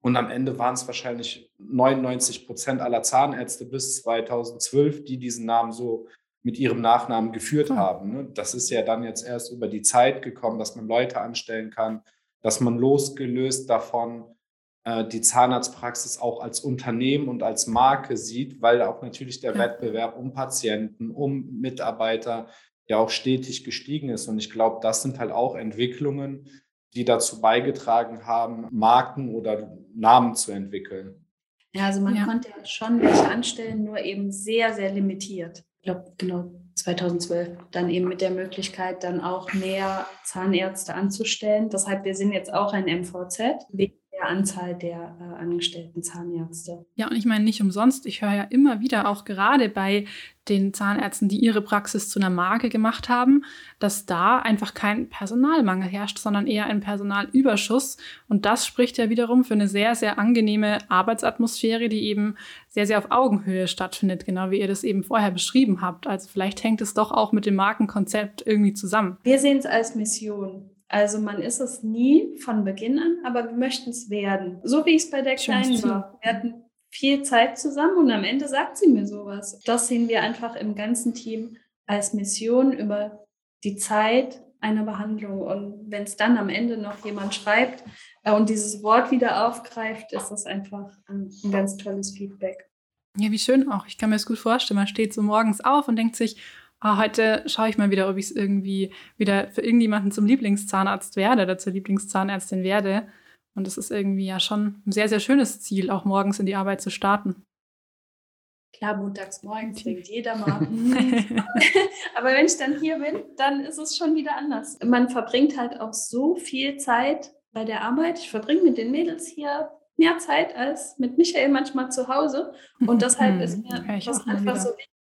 Und am Ende waren es wahrscheinlich 99 Prozent aller Zahnärzte bis 2012, die diesen Namen so mit ihrem Nachnamen geführt hm. haben. Ne? Das ist ja dann jetzt erst über die Zeit gekommen, dass man Leute anstellen kann, dass man losgelöst davon äh, die Zahnarztpraxis auch als Unternehmen und als Marke sieht, weil auch natürlich der ja. Wettbewerb um Patienten, um Mitarbeiter ja auch stetig gestiegen ist. Und ich glaube, das sind halt auch Entwicklungen, die dazu beigetragen haben, Marken oder Namen zu entwickeln. Ja, also man ja. konnte schon welche anstellen, nur eben sehr, sehr limitiert. Ich glaube, genau 2012 dann eben mit der Möglichkeit, dann auch mehr Zahnärzte anzustellen. Deshalb, wir sind jetzt auch ein MVZ, wegen Anzahl der äh, angestellten Zahnärzte. Ja, und ich meine nicht umsonst, ich höre ja immer wieder auch gerade bei den Zahnärzten, die ihre Praxis zu einer Marke gemacht haben, dass da einfach kein Personalmangel herrscht, sondern eher ein Personalüberschuss. Und das spricht ja wiederum für eine sehr, sehr angenehme Arbeitsatmosphäre, die eben sehr, sehr auf Augenhöhe stattfindet, genau wie ihr das eben vorher beschrieben habt. Also vielleicht hängt es doch auch mit dem Markenkonzept irgendwie zusammen. Wir sehen es als Mission. Also man ist es nie von Beginn an, aber wir möchten es werden. So wie es bei der Kleinen war. Wir hatten viel Zeit zusammen und am Ende sagt sie mir sowas. Das sehen wir einfach im ganzen Team als Mission über die Zeit einer Behandlung. Und wenn es dann am Ende noch jemand schreibt äh, und dieses Wort wieder aufgreift, ist das einfach ein, ein ganz tolles Feedback. Ja, wie schön auch. Ich kann mir das gut vorstellen. Man steht so morgens auf und denkt sich, oh, heute schaue ich mal wieder, ob ich es irgendwie wieder für irgendjemanden zum Lieblingszahnarzt werde oder zur Lieblingszahnärztin werde. Und es ist irgendwie ja schon ein sehr, sehr schönes Ziel, auch morgens in die Arbeit zu starten. Klar, montags morgens denkt jeder mal. Aber wenn ich dann hier bin, dann ist es schon wieder anders. Man verbringt halt auch so viel Zeit bei der Arbeit. Ich verbringe mit den Mädels hier mehr Zeit als mit Michael manchmal zu Hause. Und deshalb ist mir das einfach so wichtig,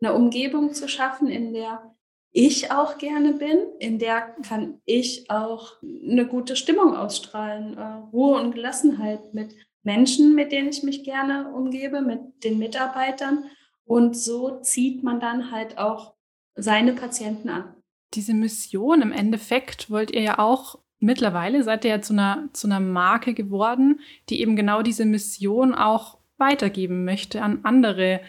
eine Umgebung zu schaffen, in der ich auch gerne bin, in der kann ich auch eine gute Stimmung ausstrahlen, äh, Ruhe und Gelassenheit mit Menschen, mit denen ich mich gerne umgebe, mit den Mitarbeitern. Und so zieht man dann halt auch seine Patienten an. Diese Mission im Endeffekt wollt ihr ja auch mittlerweile, seid ihr ja zu einer, zu einer Marke geworden, die eben genau diese Mission auch weitergeben möchte an andere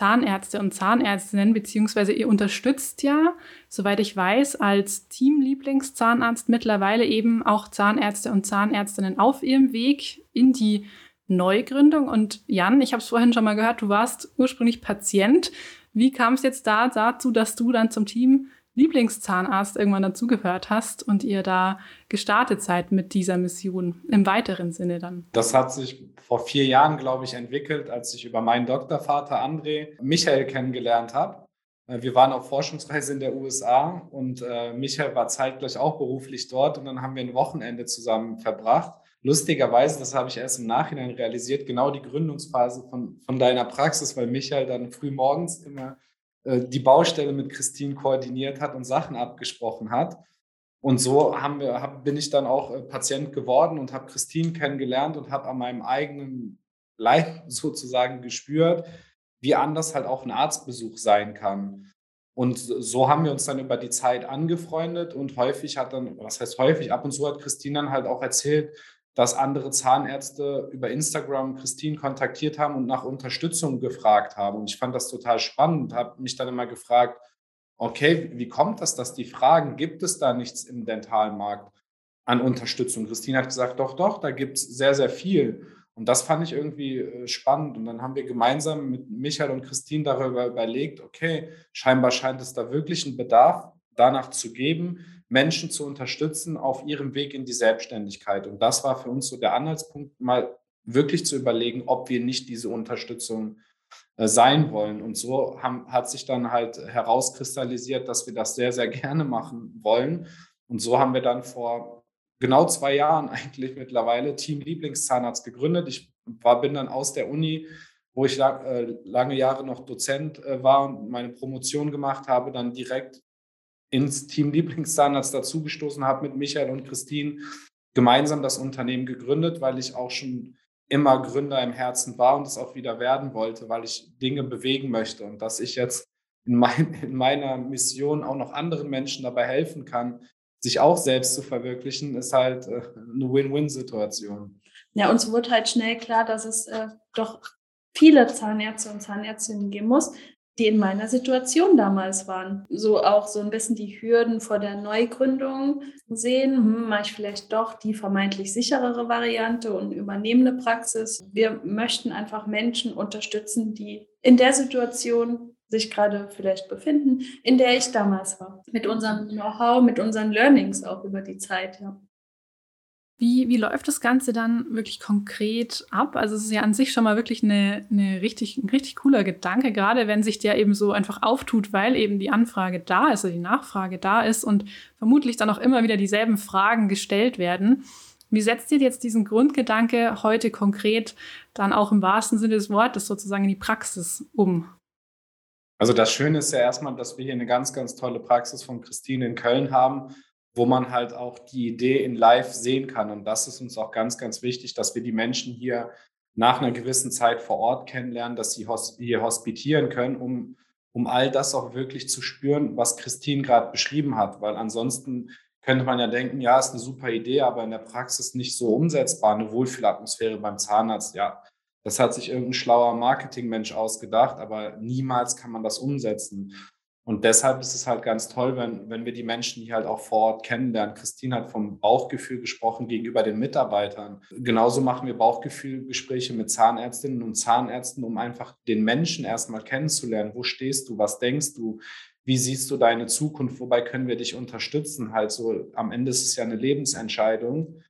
Zahnärzte und Zahnärztinnen, beziehungsweise ihr unterstützt ja, soweit ich weiß, als Teamlieblingszahnarzt mittlerweile eben auch Zahnärzte und Zahnärztinnen auf ihrem Weg in die Neugründung. Und Jan, ich habe es vorhin schon mal gehört, du warst ursprünglich Patient. Wie kam es jetzt da dazu, dass du dann zum Team Lieblingszahnarzt irgendwann dazugehört hast und ihr da gestartet seid mit dieser Mission im weiteren Sinne dann? Das hat sich vor vier Jahren, glaube ich, entwickelt, als ich über meinen Doktorvater André Michael kennengelernt habe. Äh, wir waren auf Forschungsreise in der USA und äh, Michael war zeitgleich auch beruflich dort und dann haben wir ein Wochenende zusammen verbracht. Lustigerweise, das habe ich erst im Nachhinein realisiert, genau die Gründungsphase von, von deiner Praxis, weil Michael dann früh morgens immer die Baustelle mit Christine koordiniert hat und Sachen abgesprochen hat. Und so wir, hab, bin ich dann auch äh, Patient geworden und habe Christine kennengelernt und habe an meinem eigenen Leib sozusagen gespürt, wie anders halt auch ein Arztbesuch sein kann. Und so haben wir uns dann über die Zeit angefreundet und häufig hat dann, was heißt häufig, ab und zu hat Christine dann halt auch erzählt, dass andere Zahnärzte über Instagram Christine kontaktiert haben und nach Unterstützung gefragt haben. Und ich fand das total spannend, habe mich dann immer gefragt, okay, wie kommt das, dass die fragen, gibt es da nichts im Dentalmarkt an Unterstützung? Christine hat gesagt, doch, doch, da gibt es sehr, sehr viel. Und das fand ich irgendwie äh, spannend. Und dann haben wir gemeinsam mit Michael und Christine darüber überlegt, okay, scheinbar scheint es da wirklich einen Bedarf danach zu geben, Menschen zu unterstützen auf ihrem Weg in die Selbstständigkeit. Und das war für uns so der Anhaltspunkt, mal wirklich zu überlegen, ob wir nicht diese Unterstützung äh, sein wollen. Und so haben, hat sich dann halt herauskristallisiert, dass wir das sehr, sehr gerne machen wollen. Und so haben wir dann vor genau zwei Jahren eigentlich mittlerweile Team Lieblingszahnarzt gegründet. Ich war, bin dann aus der Uni, wo ich lang, äh, lange Jahre noch Dozent äh, war und meine Promotion gemacht habe, dann direkt ins Team Lieblingszahnarzt dazugestoßen habe mit Michael und Christine, gemeinsam das Unternehmen gegründet, weil ich auch schon immer Gründer im Herzen war und es auch wieder werden wollte, weil ich Dinge bewegen möchte und dass ich jetzt in, mein, in meiner Mission auch noch anderen Menschen dabei helfen kann, sich auch selbst zu verwirklichen, ist halt äh, eine Win-Win-Situation. Ja, uns wurde halt schnell klar, dass es äh, doch viele Zahnärzte und Zahnärztinnen geben muss, die in meiner Situation damals waren. So auch so ein bisschen die Hürden vor der Neugründung sehen, hm, mache ich vielleicht doch die vermeintlich sicherere Variante und übernehme eine Praxis. Wir möchten einfach Menschen unterstützen, die in der Situation sich gerade vielleicht befinden, in der ich damals war. Mit unserem Know-how, mit unseren Learnings auch über die Zeit, ja. Wie, wie läuft das Ganze dann wirklich konkret ab? Also es ist ja an sich schon mal wirklich eine, eine richtig, ein richtig cooler Gedanke, gerade wenn sich der eben so einfach auftut, weil eben die Anfrage da ist oder die Nachfrage da ist und vermutlich dann auch immer wieder dieselben Fragen gestellt werden. Wie setzt ihr jetzt diesen Grundgedanke heute konkret dann auch im wahrsten Sinne des Wortes sozusagen in die Praxis um? Also das Schöne ist ja erstmal, dass wir hier eine ganz, ganz tolle Praxis von Christine in Köln haben, wo man halt auch die Idee in Live sehen kann. Und das ist uns auch ganz, ganz wichtig, dass wir die Menschen hier nach einer gewissen Zeit vor Ort kennenlernen, dass sie hier hospitieren können, um, um all das auch wirklich zu spüren, was Christine gerade beschrieben hat. Weil ansonsten könnte man ja denken, ja, ist eine super Idee, aber in der Praxis nicht so umsetzbar. Eine Wohlfühlatmosphäre beim Zahnarzt, ja, das hat sich irgendein schlauer Marketingmensch ausgedacht, aber niemals kann man das umsetzen. Und deshalb ist es halt ganz toll, wenn, wenn wir die Menschen hier halt auch vor Ort kennenlernen. Christine hat vom Bauchgefühl gesprochen gegenüber den Mitarbeitern. Genauso machen wir Bauchgefühlgespräche mit Zahnärztinnen und Zahnärzten, um einfach den Menschen erstmal kennenzulernen. Wo stehst du? Was denkst du? Wie siehst du deine Zukunft? Wobei können wir dich unterstützen? Halt so, am Ende ist es ja eine Lebensentscheidung.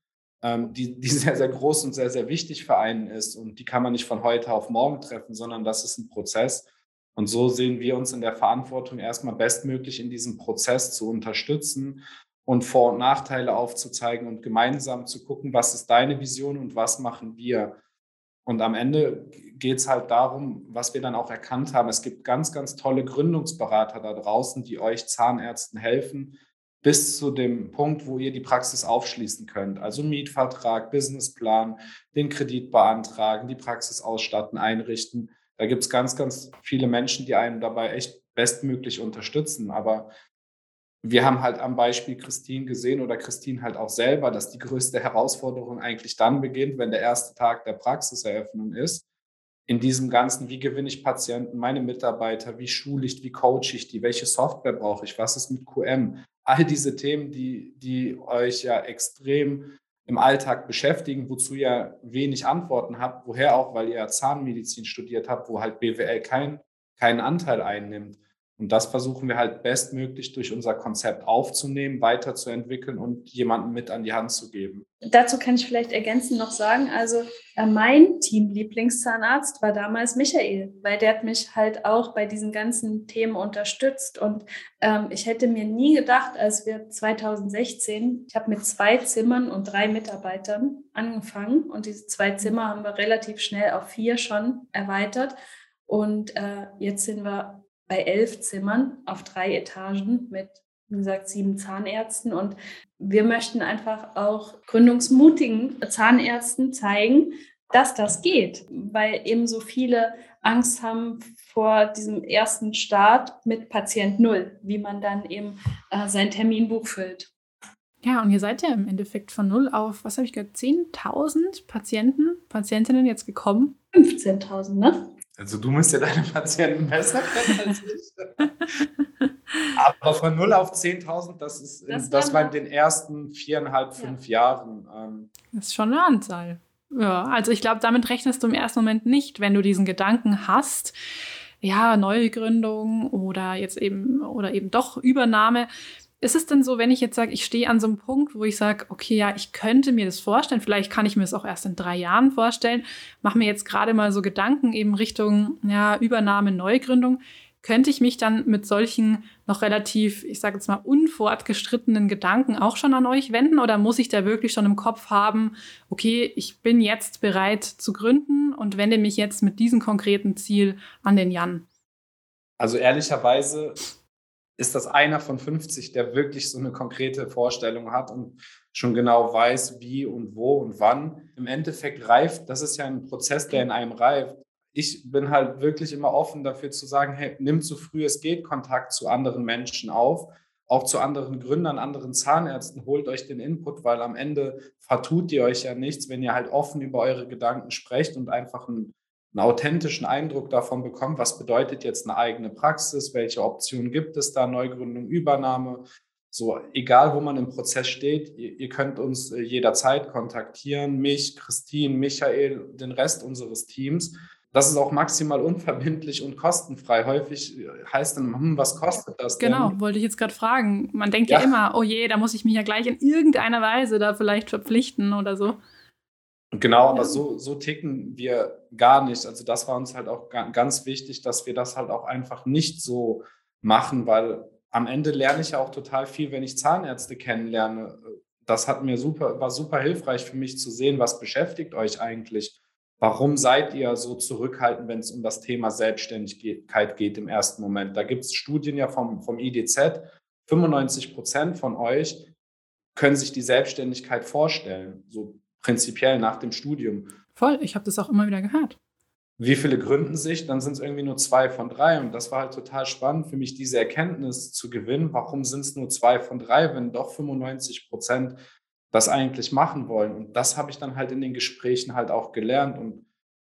ähm, die, die sehr, sehr groß und sehr, sehr wichtig für einen ist. Und die kann man nicht von heute auf morgen treffen, sondern das ist ein Prozess. Und so sehen wir uns in der Verantwortung, erstmal bestmöglich in diesem Prozess zu unterstützen und Vor- und Nachteile aufzuzeigen und gemeinsam zu gucken, was ist deine Vision und was machen wir. Und am Ende geht es halt darum, was wir dann auch erkannt haben. Es gibt ganz, ganz tolle Gründungsberater da draußen, die euch Zahnärzten helfen, bis zu dem Punkt, wo ihr die Praxis aufschließen könnt. Also Mietvertrag, Businessplan, den Kredit beantragen, die Praxis ausstatten, einrichten. Da gibt es ganz, ganz viele Menschen, die einen dabei echt bestmöglich unterstützen. Aber wir haben halt am Beispiel Christine gesehen oder Christine halt auch selber, dass die größte Herausforderung eigentlich dann beginnt, wenn der erste Tag der Praxiseröffnung ist. In diesem Ganzen, wie gewinne ich Patienten, meine Mitarbeiter, wie schule ich, wie coache ich die, welche Software brauche ich, was ist mit QM, all diese Themen, die, die euch ja extrem im Alltag beschäftigen, wozu ihr wenig Antworten habt, woher auch, weil ihr Zahnmedizin studiert habt, wo halt BWL kein, keinen Anteil einnimmt. Und das versuchen wir halt bestmöglich durch unser Konzept aufzunehmen, weiterzuentwickeln und jemanden mit an die Hand zu geben. Dazu kann ich vielleicht ergänzend noch sagen, also äh, mein Team-Lieblingszahnarzt war damals Michael, weil der hat mich halt auch bei diesen ganzen Themen unterstützt. Und ähm, ich hätte mir nie gedacht, als wir 2016, ich habe mit zwei Zimmern und drei Mitarbeitern angefangen und diese zwei Zimmer haben wir relativ schnell auf vier schon erweitert. Und äh, jetzt sind wir bei elf Zimmern auf drei Etagen mit, wie gesagt, sieben Zahnärzten. Und wir möchten einfach auch gründungsmutigen Zahnärzten zeigen, dass das geht, weil eben so viele Angst haben vor diesem ersten Start mit Patient Null, wie man dann eben äh, sein Terminbuch füllt. Ja, und ihr seid ja im Endeffekt von null auf, was habe ich gehört, 10.000 Patienten, Patientinnen jetzt gekommen? 15.000, ne? Also du musst ja deine Patienten besser kennen als ich. Aber von 0 auf 10.000, das ist das, das war in den ersten viereinhalb, fünf ja. Jahren. Ähm. Das ist schon eine Anzahl. Ja, also ich glaube, damit rechnest du im ersten Moment nicht, wenn du diesen Gedanken hast, ja, Neugründung oder jetzt eben oder eben doch Übernahme, ist es denn so, wenn ich jetzt sage, ich stehe an so einem Punkt, wo ich sage, okay, ja, ich könnte mir das vorstellen, vielleicht kann ich mir das auch erst in drei Jahren vorstellen, mache mir jetzt gerade mal so Gedanken eben Richtung ja, Übernahme, Neugründung, könnte ich mich dann mit solchen noch relativ, ich sage jetzt mal, unfortgeschrittenen Gedanken auch schon an euch wenden oder muss ich da wirklich schon im Kopf haben, okay, ich bin jetzt bereit zu gründen und wende mich jetzt mit diesem konkreten Ziel an den Jan? Also ehrlicherweise ist das einer von 50, der wirklich so eine konkrete Vorstellung hat und schon genau weiß, wie und wo und wann. Im Endeffekt reift, das ist ja ein Prozess, der in einem reift. Ich bin halt wirklich immer offen dafür zu sagen, hey, nimm so früh es geht Kontakt zu anderen Menschen auf, auch zu anderen Gründern, anderen Zahnärzten, holt euch den Input, weil am Ende vertut ihr euch ja nichts, wenn ihr halt offen über eure Gedanken sprecht und einfach ein einen authentischen Eindruck davon bekommt, was bedeutet jetzt eine eigene Praxis, welche Optionen gibt es da, Neugründung, Übernahme. So, egal wo man im Prozess steht, ihr, ihr könnt uns äh, jederzeit kontaktieren, mich, Christine, Michael, den Rest unseres Teams. Das ist auch maximal unverbindlich und kostenfrei. Häufig äh, heißt dann, hm, was kostet das denn? Genau, wollte ich jetzt gerade fragen. Man denkt ja. ja immer, oh je, da muss ich mich ja gleich in irgendeiner Weise da vielleicht verpflichten oder so. Genau, aber so, so ticken wir gar nicht. Also das war uns halt auch ganz wichtig, dass wir das halt auch einfach nicht so machen, weil am Ende lerne ich ja auch total viel, wenn ich Zahnärzte kennenlerne. Das hat mir super, war super hilfreich für mich zu sehen, was beschäftigt euch eigentlich. Warum seid ihr so zurückhaltend, wenn es um das Thema Selbstständigkeit geht im ersten Moment? Da gibt es Studien ja vom, vom IDZ. 95 Prozent von euch können sich die Selbstständigkeit vorstellen. So prinzipiell nach dem Studium. Voll, ich habe das auch immer wieder gehört. Wie viele gründen sich? Dann sind es irgendwie nur zwei von drei. Und das war halt total spannend für mich, diese Erkenntnis zu gewinnen. Warum sind es nur zwei von drei, wenn doch 95 Prozent das eigentlich machen wollen? Und das habe ich dann halt in den Gesprächen halt auch gelernt. Und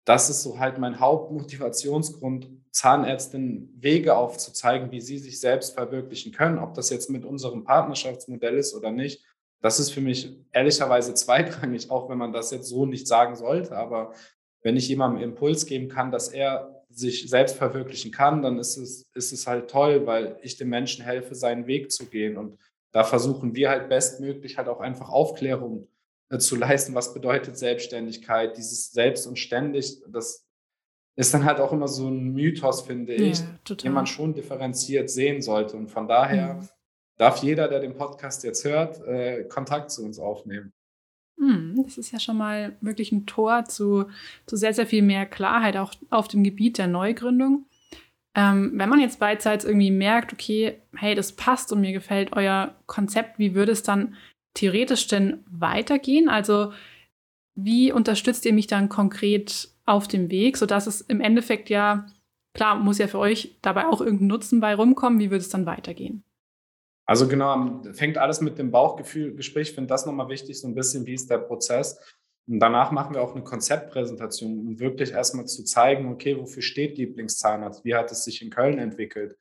das ist so halt mein Hauptmotivationsgrund, Zahnärztinnen Wege aufzuzeigen, wie sie sich selbst verwirklichen können. Ob das jetzt mit unserem Partnerschaftsmodell ist oder nicht, das ist für mich ehrlicherweise zweitrangig, auch wenn man das jetzt so nicht sagen sollte. Aber wenn ich jemandem Impuls geben kann, dass er sich selbst verwirklichen kann, dann ist es, ist es halt toll, weil ich dem Menschen helfe, seinen Weg zu gehen. Und da versuchen wir halt bestmöglich halt auch einfach Aufklärung äh, zu leisten, was bedeutet Selbstständigkeit, dieses Selbst und ständig, das ist dann halt auch immer so ein Mythos, finde ich, ja, den man schon differenziert sehen sollte. Und von daher mhm. Darf jeder, der den Podcast jetzt hört, äh, Kontakt zu uns aufnehmen. Mhm, das ist ja schon mal wirklich ein Tor zu, zu sehr, sehr viel mehr Klarheit auch auf dem Gebiet der Neugründung. Ähm, wenn man jetzt beidseits irgendwie merkt, okay, hey, das passt und mir gefällt euer Konzept, wie würde es dann theoretisch denn weitergehen? Also wie unterstützt ihr mich dann konkret auf dem Weg, sodass es im Endeffekt ja, klar, muss ja für euch dabei auch irgendein Nutzen bei rumkommen. Wie würde es dann weitergehen? Also genau, fängt alles mit dem Bauchgefühl-Gespräch. Ich finde das nochmal wichtig, so ein bisschen, wie ist der Prozess. Und danach machen wir auch eine Konzeptpräsentation, um wirklich erstmal zu zeigen, okay, wofür steht Lieblingszahnarzt? Wie hat es sich in Köln entwickelt?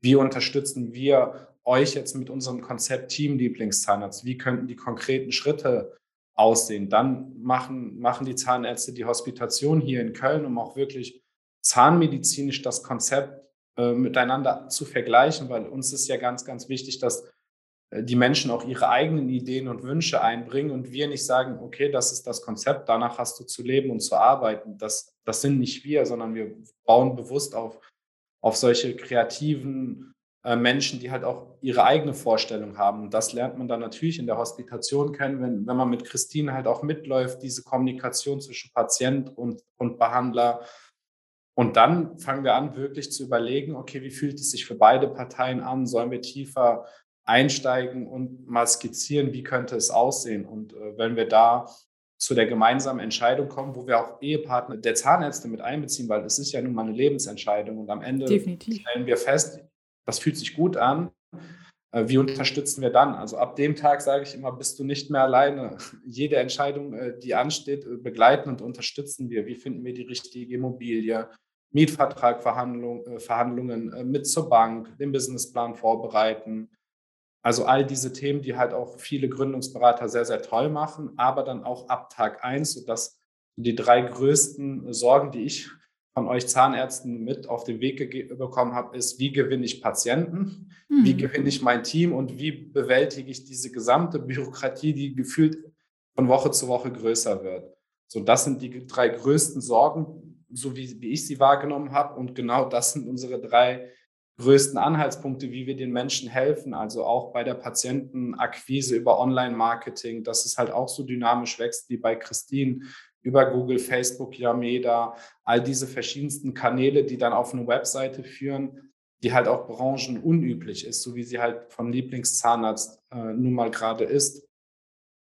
Wie unterstützen wir euch jetzt mit unserem Konzept Team Lieblingszahnarzt? Wie könnten die konkreten Schritte aussehen? Dann machen, machen die Zahnärzte die Hospitation hier in Köln, um auch wirklich zahnmedizinisch das Konzept äh, miteinander zu vergleichen, weil uns ist ja ganz, ganz wichtig, dass äh, die Menschen auch ihre eigenen Ideen und Wünsche einbringen und wir nicht sagen, okay, das ist das Konzept, danach hast du zu leben und zu arbeiten. Das, das sind nicht wir, sondern wir bauen bewusst auf, auf solche kreativen äh, Menschen, die halt auch ihre eigene Vorstellung haben. Und das lernt man dann natürlich in der Hospitation kennen, wenn, wenn man mit Christine halt auch mitläuft, diese Kommunikation zwischen Patient und, und Behandler und dann fangen wir an, wirklich zu überlegen, okay, wie fühlt es sich für beide Parteien an? Sollen wir tiefer einsteigen und mal skizzieren, wie könnte es aussehen? Und äh, wenn wir da zu der gemeinsamen Entscheidung kommen, wo wir auch Ehepartner der Zahnärzte mit einbeziehen, weil es ist ja nun mal eine Lebensentscheidung und am Ende Definitiv. stellen wir fest, das fühlt sich gut an. Äh, wie unterstützen wir dann? Also ab dem Tag sage ich immer, bist du nicht mehr alleine. Jede Entscheidung, äh, die ansteht, äh, begleiten und unterstützen wir. Wie finden wir die richtige Immobilie? Mietvertrag, Verhandlung, äh, Verhandlungen äh, mit zur Bank, den Businessplan vorbereiten. Also all diese Themen, die halt auch viele Gründungsberater sehr, sehr toll machen, aber dann auch ab Tag eins, sodass die drei größten Sorgen, die ich von euch Zahnärzten mit auf den Weg bekommen habe, ist, wie gewinne ich Patienten, mhm. wie gewinne ich mein Team und wie bewältige ich diese gesamte Bürokratie, die gefühlt von Woche zu Woche größer wird. So, das sind die drei größten Sorgen, so wie, wie ich sie wahrgenommen habe. Und genau das sind unsere drei größten Anhaltspunkte, wie wir den Menschen helfen. Also auch bei der Patientenakquise über Online-Marketing, dass es halt auch so dynamisch wächst wie bei Christine über Google, Facebook, Yameda, all diese verschiedensten Kanäle, die dann auf eine Webseite führen, die halt auch branchenunüblich ist, so wie sie halt von Lieblingszahnarzt äh, nun mal gerade ist.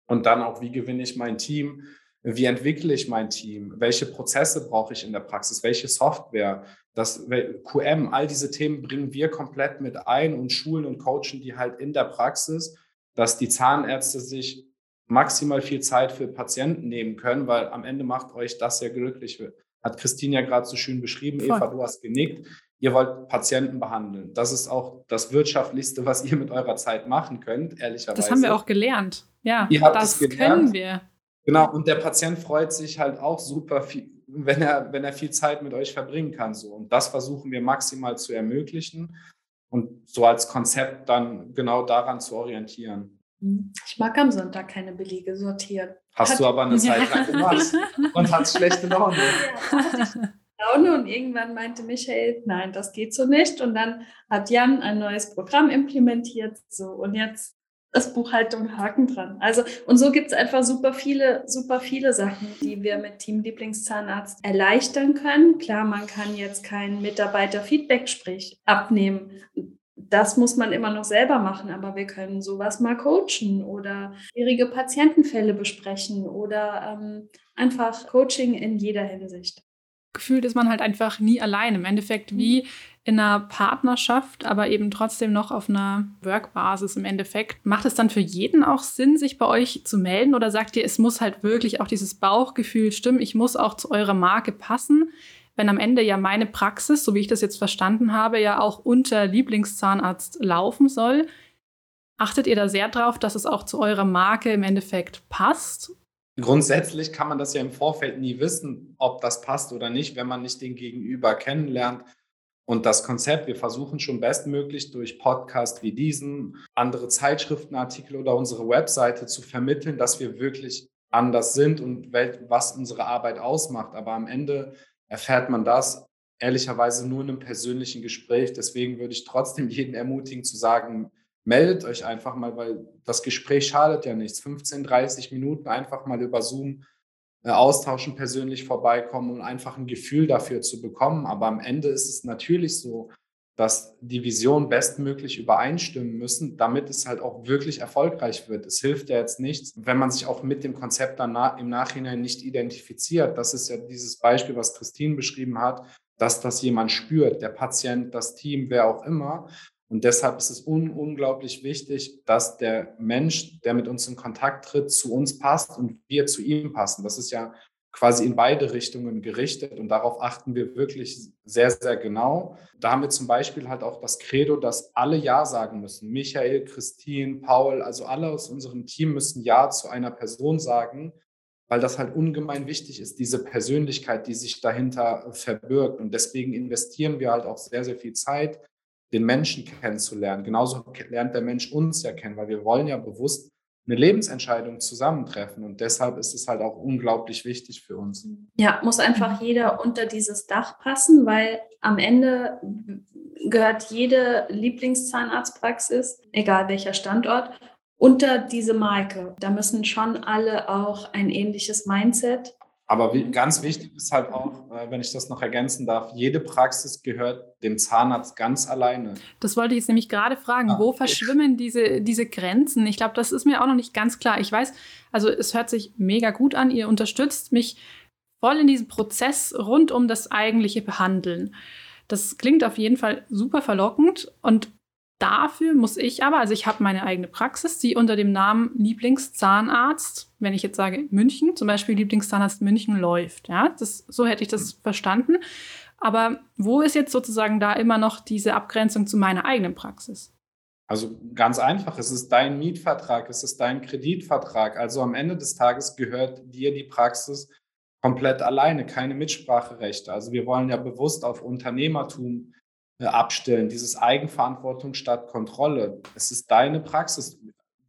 Und dann auch, wie gewinne ich mein Team? Wie entwickle ich mein Team? Welche Prozesse brauche ich in der Praxis? Welche Software? Das QM, all diese Themen bringen wir komplett mit ein und schulen und coachen die halt in der Praxis, dass die Zahnärzte sich maximal viel Zeit für Patienten nehmen können, weil am Ende macht euch das ja glücklich. Hat Christine ja gerade so schön beschrieben, Voll. Eva, du hast genickt. Ihr wollt Patienten behandeln. Das ist auch das Wirtschaftlichste, was ihr mit eurer Zeit machen könnt, ehrlicherweise. Das haben wir auch gelernt. Ja, das können wir. Genau, und der Patient freut sich halt auch super viel, wenn er, wenn er viel Zeit mit euch verbringen kann. So. Und das versuchen wir maximal zu ermöglichen und so als Konzept dann genau daran zu orientieren. Mhm. Ich mag am Sonntag keine Belege sortieren. Hast Hat, du aber eine Zeit lang gemacht und hast schlechte Laune. Laune und irgendwann meinte Michael, nein, das geht so nicht. Und dann hat Jan ein neues Programm implementiert. So, und jetzt ist Buchhaltung Haken dran. Also, und so gibt es einfach super viele, super viele Sachen, die wir mit Team Lieblingszahnarzt erleichtern können. Klar, man kann jetzt kein Mitarbeiter-Feedback-Gespräch abnehmen. Das muss man immer noch selber machen, aber wir können sowas mal coachen oder schwierige Patientenfälle besprechen oder ähm, einfach Coaching in jeder Hinsicht gefühlt ist man halt einfach nie allein. Im Endeffekt wie in einer Partnerschaft, aber eben trotzdem noch auf einer Workbasis im Endeffekt. Macht es dann für jeden auch Sinn, sich bei euch zu melden oder sagt ihr, es muss halt wirklich auch dieses Bauchgefühl stimmen, ich muss auch zu eurer Marke passen? Wenn am Ende ja meine Praxis, so wie ich das jetzt verstanden habe, ja auch unter Lieblingszahnarzt laufen soll, achtet ihr da sehr drauf, dass es auch zu eurer Marke im Endeffekt passt? Grundsätzlich kann man das ja im Vorfeld nie wissen, ob das passt oder nicht, wenn man nicht den Gegenüber kennenlernt. Und das Konzept, wir versuchen schon bestmöglich durch Podcasts wie diesen, andere Zeitschriftenartikel oder unsere Webseite zu vermitteln, dass wir wirklich anders sind und was unsere Arbeit ausmacht. Aber am Ende erfährt man das ehrlicherweise nur in einem persönlichen Gespräch. Deswegen würde ich trotzdem jeden ermutigen zu sagen, meldet euch einfach mal, weil das Gespräch schadet ja nichts. 15, 30 Minuten einfach mal über Zoom austauschen, persönlich vorbeikommen und einfach ein Gefühl dafür zu bekommen. Aber am Ende ist es natürlich so, dass die Vision bestmöglich übereinstimmen müssen, damit es halt auch wirklich erfolgreich wird. Es hilft ja jetzt nichts, wenn man sich auch mit dem Konzept dann im Nachhinein nicht identifiziert. Das ist ja dieses Beispiel, was Christine beschrieben hat, dass das jemand spürt, der Patient, das Team, wer auch immer. Und deshalb ist es un unglaublich wichtig, dass der Mensch, der mit uns in Kontakt tritt, zu uns passt und wir zu ihm passen. Das ist ja quasi in beide Richtungen gerichtet und darauf achten wir wirklich sehr, sehr genau. Da haben wir zum Beispiel halt auch das Credo, dass alle Ja sagen müssen. Michael, Christine, Paul, also alle aus unserem Team müssen Ja zu einer Person sagen, weil das halt ungemein wichtig ist, diese Persönlichkeit, die sich dahinter verbirgt. Und deswegen investieren wir halt auch sehr, sehr viel Zeit, den Menschen kennenzulernen. Genauso lernt der Mensch uns ja kennen, weil wir wollen ja bewusst eine Lebensentscheidung zusammentreffen. Und deshalb ist es halt auch unglaublich wichtig für uns. Ja, muss einfach jeder unter dieses Dach passen, weil am Ende gehört jede Lieblingszahnarztpraxis, egal welcher Standort, unter diese Marke. Da müssen schon alle auch ein ähnliches Mindset aber wie, ganz wichtig ist halt auch, äh, wenn ich das noch ergänzen darf, jede Praxis gehört dem Zahnarzt ganz alleine. Das wollte ich jetzt nämlich gerade fragen. Ah, wo verschwimmen diese, diese Grenzen? Ich glaube, das ist mir auch noch nicht ganz klar. Ich weiß, also es hört sich mega gut an. Ihr unterstützt mich voll in diesem Prozess rund um das eigentliche Behandeln. Das klingt auf jeden Fall super verlockend und Dafür muss ich aber, also ich habe meine eigene Praxis, die unter dem Namen Lieblingszahnarzt, wenn ich jetzt sage München, zum Beispiel Lieblingszahnarzt München läuft. Ja, das, so hätte ich das verstanden. Aber wo ist jetzt sozusagen da immer noch diese Abgrenzung zu meiner eigenen Praxis? Also ganz einfach, es ist dein Mietvertrag, es ist dein Kreditvertrag. Also am Ende des Tages gehört dir die Praxis komplett alleine, keine Mitspracherechte. Also wir wollen ja bewusst auf Unternehmertum abstellen, dieses Eigenverantwortung statt Kontrolle. Es ist deine Praxis.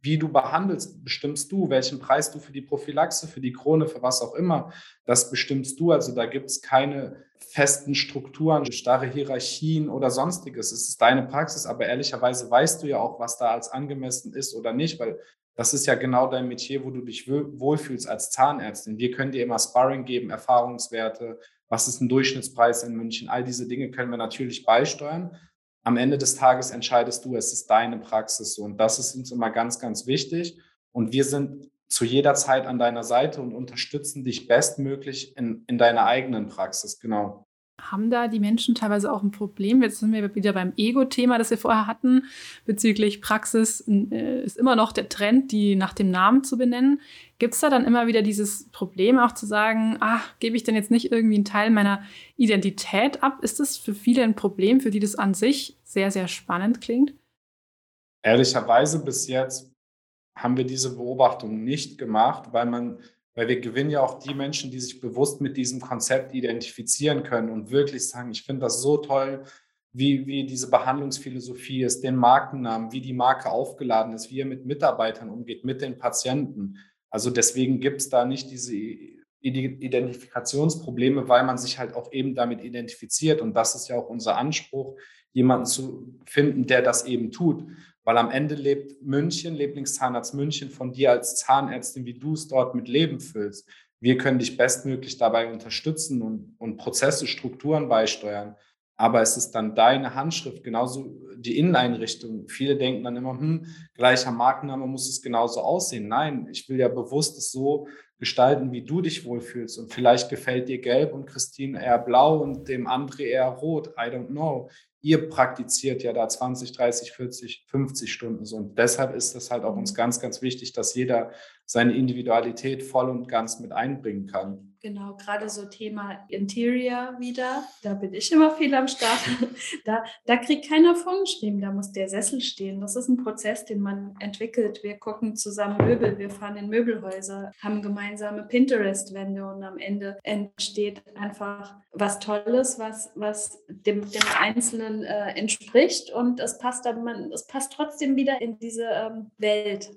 Wie du behandelst, bestimmst du, welchen Preis du für die Prophylaxe, für die Krone, für was auch immer, das bestimmst du. Also da gibt es keine festen Strukturen, starre Hierarchien oder sonstiges. Es ist deine Praxis, aber ehrlicherweise weißt du ja auch, was da als angemessen ist oder nicht, weil das ist ja genau dein Metier, wo du dich wohlfühlst als Zahnärztin. Wir können dir immer Sparring geben, Erfahrungswerte, was ist ein Durchschnittspreis in München, all diese Dinge können wir natürlich beisteuern. Am Ende des Tages entscheidest du, es ist deine Praxis und das ist uns immer ganz, ganz wichtig. Und wir sind zu jeder Zeit an deiner Seite und unterstützen dich bestmöglich in, in deiner eigenen Praxis, genau haben da die Menschen teilweise auch ein Problem. Jetzt sind wir wieder beim Ego-Thema, das wir vorher hatten, bezüglich Praxis äh, ist immer noch der Trend, die nach dem Namen zu benennen. Gibt es da dann immer wieder dieses Problem, auch zu sagen, ach, gebe ich denn jetzt nicht irgendwie einen Teil meiner Identität ab? Ist das für viele ein Problem, für die das an sich sehr, sehr spannend klingt? Ehrlicherweise bis jetzt haben wir diese Beobachtung nicht gemacht, weil man weil wir gewinnen ja auch die Menschen, die sich bewusst mit diesem Konzept identifizieren können und wirklich sagen, ich finde das so toll, wie, wie diese Behandlungsphilosophie ist, den Markennamen, wie die Marke aufgeladen ist, wie er mit Mitarbeitern umgeht, mit den Patienten. Also deswegen gibt es da nicht diese Identifikationsprobleme, weil man sich halt auch eben damit identifiziert. Und das ist ja auch unser Anspruch, jemanden zu finden, der das eben tut. Weil am Ende lebt München, Lieblingszahnarzt München, von dir als Zahnärztin, wie du es dort mit Leben füllst. Wir können dich bestmöglich dabei unterstützen und, und Prozesse, Strukturen beisteuern. Aber es ist dann deine Handschrift, genauso die Inneneinrichtung. Viele denken dann immer, hm, gleicher Markenname muss es genauso aussehen. Nein, ich will ja bewusst es so gestalten, wie du dich wohlfühlst. Und vielleicht gefällt dir gelb und Christine eher blau und dem André eher rot. I don't know ihr praktiziert ja da 20, 30, 40, 50 Stunden so. Und deshalb ist das halt auch uns ganz, ganz wichtig, dass jeder seine Individualität voll und ganz mit einbringen kann. Genau, gerade so Thema Interior wieder, da bin ich immer viel am Start. Da, da kriegt keiner vorgeschrieben, da muss der Sessel stehen. Das ist ein Prozess, den man entwickelt. Wir gucken zusammen Möbel, wir fahren in Möbelhäuser, haben gemeinsame Pinterest-Wände und am Ende entsteht einfach was Tolles, was, was dem, dem Einzelnen äh, entspricht und es passt, aber man, es passt trotzdem wieder in diese ähm, Welt.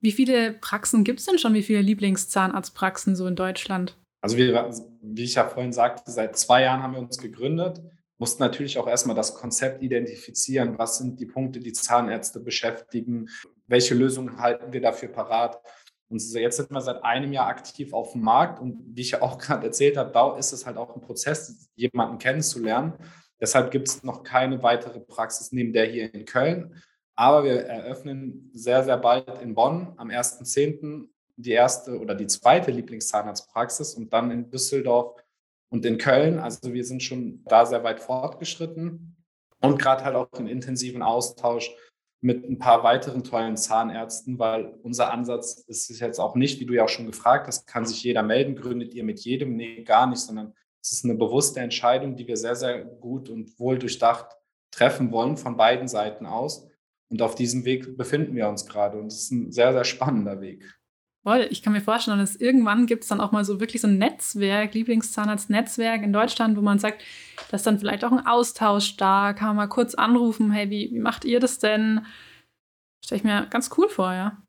Wie viele Praxen gibt es denn schon? Wie viele Lieblingszahnarztpraxen so in Deutschland? Also wir, wie ich ja vorhin sagte, seit zwei Jahren haben wir uns gegründet, mussten natürlich auch erstmal das Konzept identifizieren, was sind die Punkte, die Zahnärzte beschäftigen, welche Lösungen halten wir dafür parat. Und jetzt sind wir seit einem Jahr aktiv auf dem Markt und wie ich ja auch gerade erzählt habe, ist es halt auch ein Prozess, jemanden kennenzulernen. Deshalb gibt es noch keine weitere Praxis neben der hier in Köln. Aber wir eröffnen sehr, sehr bald in Bonn am 1.10. die erste oder die zweite Lieblingszahnarztpraxis und dann in Düsseldorf und in Köln. Also wir sind schon da sehr weit fortgeschritten und gerade halt auch in intensiven Austausch mit ein paar weiteren tollen Zahnärzten, weil unser Ansatz ist jetzt auch nicht, wie du ja auch schon gefragt hast, kann sich jeder melden, gründet ihr mit jedem? Nee, gar nicht, sondern es ist eine bewusste Entscheidung, die wir sehr, sehr gut und wohl durchdacht treffen wollen von beiden Seiten aus. Und auf diesem Weg befinden wir uns gerade. Und es ist ein sehr, sehr spannender Weg. Voll. Ich kann mir vorstellen, dass irgendwann gibt es dann auch mal so wirklich so ein Netzwerk, Lieblingszahnarzt-Netzwerk in Deutschland, wo man sagt, dass dann vielleicht auch ein Austausch da, kann man mal kurz anrufen, hey, wie, wie macht ihr das denn? Stelle ich mir ganz cool vor, ja.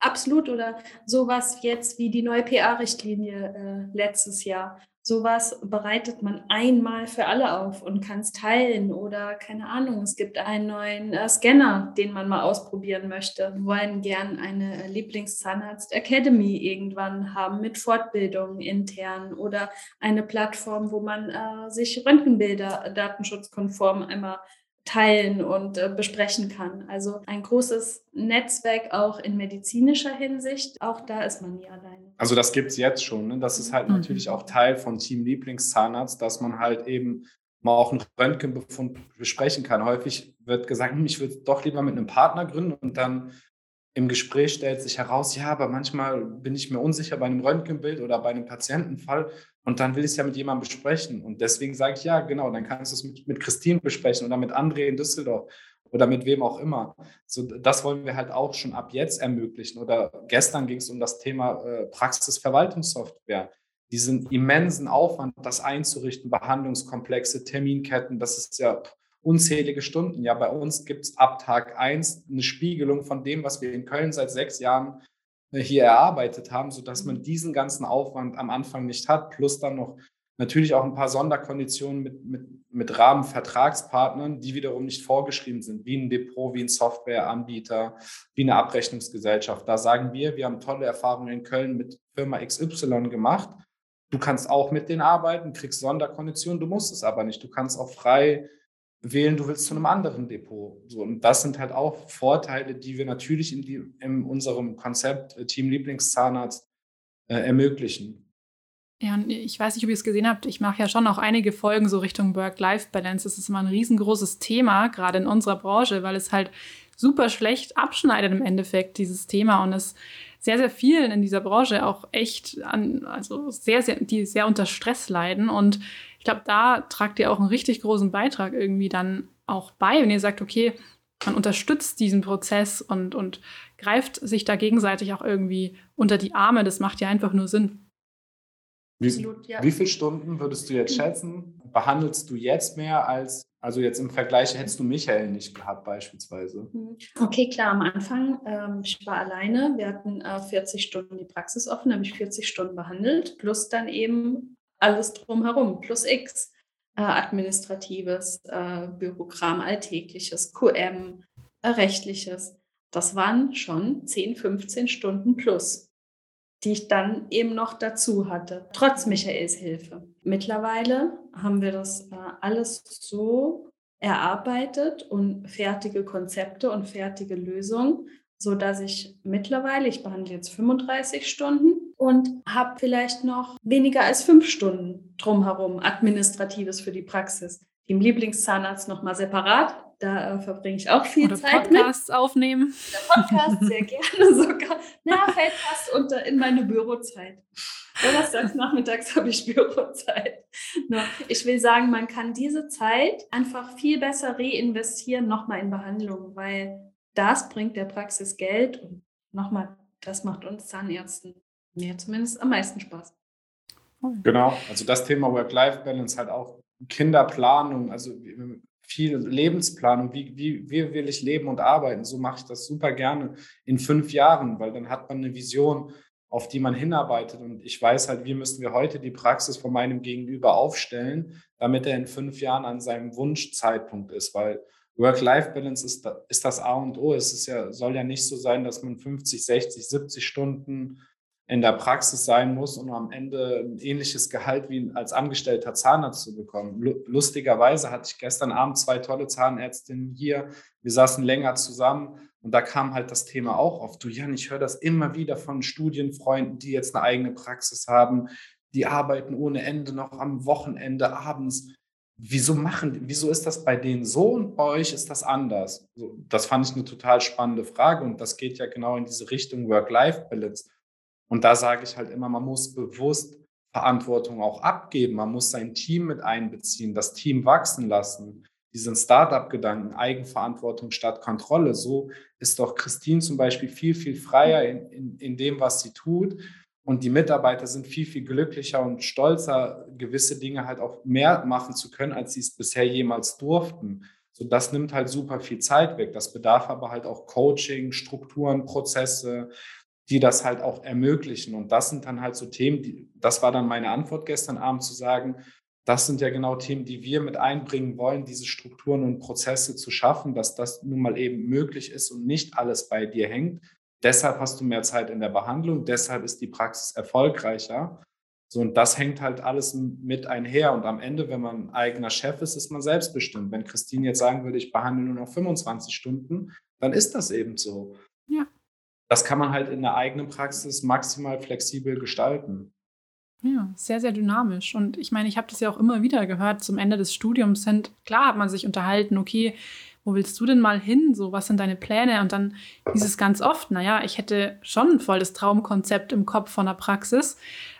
Absolut. Oder sowas jetzt wie die neue PA-Richtlinie äh, letztes Jahr, sowas bereitet man einmal für alle auf und kann es teilen oder keine Ahnung, es gibt einen neuen äh, Scanner, den man mal ausprobieren möchte. Wir wollen gern eine Lieblingszahnarzt Academy irgendwann haben mit Fortbildungen intern oder eine Plattform, wo man äh, sich Röntgenbilder datenschutzkonform einmal teilen und äh, besprechen kann. Also ein großes Netzwerk auch in medizinischer Hinsicht. Auch da ist man nie alleine. Also das gibt es jetzt schon. Ne? Das ist halt mhm. natürlich auch Teil von Team Lieblingszahnarzt, dass man halt eben mal auch einen Röntgenbefund besprechen kann. Häufig wird gesagt, hm, ich würde doch lieber mit einem Partner gründen und dann im Gespräch stellt sich heraus, ja, aber manchmal bin ich mir unsicher bei einem Röntgenbild oder bei einem Patientenfall und dann will ich es ja mit jemandem besprechen. Und deswegen sage ich, ja, genau, dann kannst du es mit, mit Christine besprechen oder mit André in Düsseldorf oder mit wem auch immer. So, das wollen wir halt auch schon ab jetzt ermöglichen. Oder gestern ging es um das Thema äh, Praxisverwaltungssoftware. Diesen immensen Aufwand, das einzurichten, Behandlungskomplexe, Terminketten, das ist ja unzählige Stunden. Ja, bei uns gibt es ab Tag 1 eine Spiegelung von dem, was wir in Köln seit sechs Jahren hier erarbeitet haben, sodass man diesen ganzen Aufwand am Anfang nicht hat, plus dann noch natürlich auch ein paar Sonderkonditionen mit, mit, mit Rahmenvertragspartnern, die wiederum nicht vorgeschrieben sind, wie ein Depot, wie ein Softwareanbieter, wie eine Abrechnungsgesellschaft. Da sagen wir, wir haben tolle Erfahrungen in Köln mit Firma XY gemacht. Du kannst auch mit denen arbeiten, kriegst Sonderkonditionen, du musst es aber nicht. Du kannst auch frei wählen, du willst zu einem anderen Depot. So, und das sind halt auch Vorteile, die wir natürlich in, die, in unserem Konzept äh, Team Lieblingszahnarzt äh, ermöglichen. Ja, ich weiß nicht, ob ihr es gesehen habt. Ich mache ja schon auch einige Folgen so Richtung Work-Life-Balance. Das ist immer ein riesengroßes Thema, gerade in unserer Branche, weil es halt super schlecht abschneidet im Endeffekt, dieses Thema. Und es sehr, sehr vielen in dieser Branche auch echt an, also sehr, sehr, die sehr unter Stress leiden. Und ich glaube, da tragt ihr auch einen richtig großen Beitrag irgendwie dann auch bei, wenn ihr sagt, okay, man unterstützt diesen Prozess und, und greift sich da gegenseitig auch irgendwie unter die Arme. Das macht ja einfach nur Sinn. Wie, Absolut, ja. wie viele Stunden würdest du jetzt schätzen? Behandelst du jetzt mehr als, also jetzt im Vergleich hättest du Michael nicht gehabt beispielsweise? Mhm. Okay, klar, am Anfang, ähm, ich war alleine, wir hatten äh, 40 Stunden die Praxis offen, habe ich 40 Stunden behandelt, plus dann eben alles drumherum, plus X, äh, administratives, äh, Bürokram, alltägliches, QM, äh, rechtliches. Das waren schon 10, 15 Stunden plus die ich dann eben noch dazu hatte, trotz Michaels Hilfe. Mittlerweile haben wir das äh, alles so erarbeitet und fertige Konzepte und fertige Lösungen, so dass ich mittlerweile, ich behandle jetzt 35 Stunden und habe vielleicht noch weniger als fünf Stunden drumherum Administratives für die Praxis. Dem Lieblingszahnarzt nochmal separat, da äh, verbringe ich auch viel Oder Zeit Podcasts mit. aufnehmen. Der Podcast sehr gerne sogar. Na, fällt fast unter in meine Bürozeit. Donnerstags nachmittags habe ich Bürozeit. Ich will sagen, man kann diese Zeit einfach viel besser reinvestieren, nochmal in Behandlung, weil das bringt der Praxis Geld und nochmal, das macht uns Zahnärzten mir zumindest am meisten Spaß. Genau, also das Thema Work-Life-Balance halt auch Kinderplanung, also viel Lebensplanung, wie, wie, wie will ich leben und arbeiten. So mache ich das super gerne in fünf Jahren, weil dann hat man eine Vision, auf die man hinarbeitet. Und ich weiß halt, wie müssen wir heute die Praxis von meinem Gegenüber aufstellen, damit er in fünf Jahren an seinem Wunschzeitpunkt ist, weil Work-Life-Balance ist, ist das A und O. Es ist ja, soll ja nicht so sein, dass man 50, 60, 70 Stunden in der Praxis sein muss, um am Ende ein ähnliches Gehalt wie als angestellter Zahnarzt zu bekommen. Lustigerweise hatte ich gestern Abend zwei tolle Zahnärztinnen hier. Wir saßen länger zusammen und da kam halt das Thema auch auf. Du Jan, ich höre das immer wieder von Studienfreunden, die jetzt eine eigene Praxis haben. Die arbeiten ohne Ende noch am Wochenende, abends. Wieso machen, wieso ist das bei denen so und bei euch ist das anders? Das fand ich eine total spannende Frage und das geht ja genau in diese Richtung Work-Life-Balance und da sage ich halt immer, man muss bewusst Verantwortung auch abgeben. Man muss sein Team mit einbeziehen, das Team wachsen lassen. Diesen Startup-Gedanken, Eigenverantwortung statt Kontrolle. So ist doch Christine zum Beispiel viel, viel freier in, in, in dem, was sie tut. Und die Mitarbeiter sind viel, viel glücklicher und stolzer, gewisse Dinge halt auch mehr machen zu können, als sie es bisher jemals durften. So, das nimmt halt super viel Zeit weg. Das bedarf aber halt auch Coaching, Strukturen, Prozesse, die das halt auch ermöglichen. Und das sind dann halt so Themen, die, das war dann meine Antwort gestern Abend zu sagen, das sind ja genau Themen, die wir mit einbringen wollen, diese Strukturen und Prozesse zu schaffen, dass das nun mal eben möglich ist und nicht alles bei dir hängt. Deshalb hast du mehr Zeit in der Behandlung, deshalb ist die Praxis erfolgreicher. So, und das hängt halt alles mit einher. Und am Ende, wenn man eigener Chef ist, ist man selbstbestimmt. Wenn Christine jetzt sagen würde, ich behandle nur noch 25 Stunden, dann ist das eben so. Ja das kann man halt in der eigenen Praxis maximal flexibel gestalten. Ja, sehr, sehr dynamisch. Und ich meine, ich habe das ja auch immer wieder gehört, zum Ende des Studiums sind, klar hat man sich unterhalten, okay, wo willst du denn mal hin? So, was sind deine Pläne? Und dann hieß es ganz oft, naja, ich hätte schon voll das Traumkonzept im Kopf von der Praxis.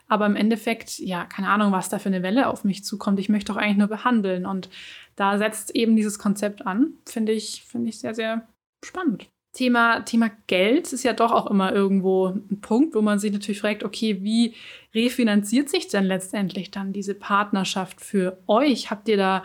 Aber im Endeffekt, ja, keine Ahnung, was da für eine Welle auf mich zukommt. Ich möchte doch eigentlich nur behandeln. Und da setzt eben dieses Konzept an. Finde ich, finde ich sehr, sehr spannend. Thema, Thema Geld ist ja doch auch immer irgendwo ein Punkt, wo man sich natürlich fragt, okay, wie refinanziert sich denn letztendlich dann diese Partnerschaft für euch? Habt ihr da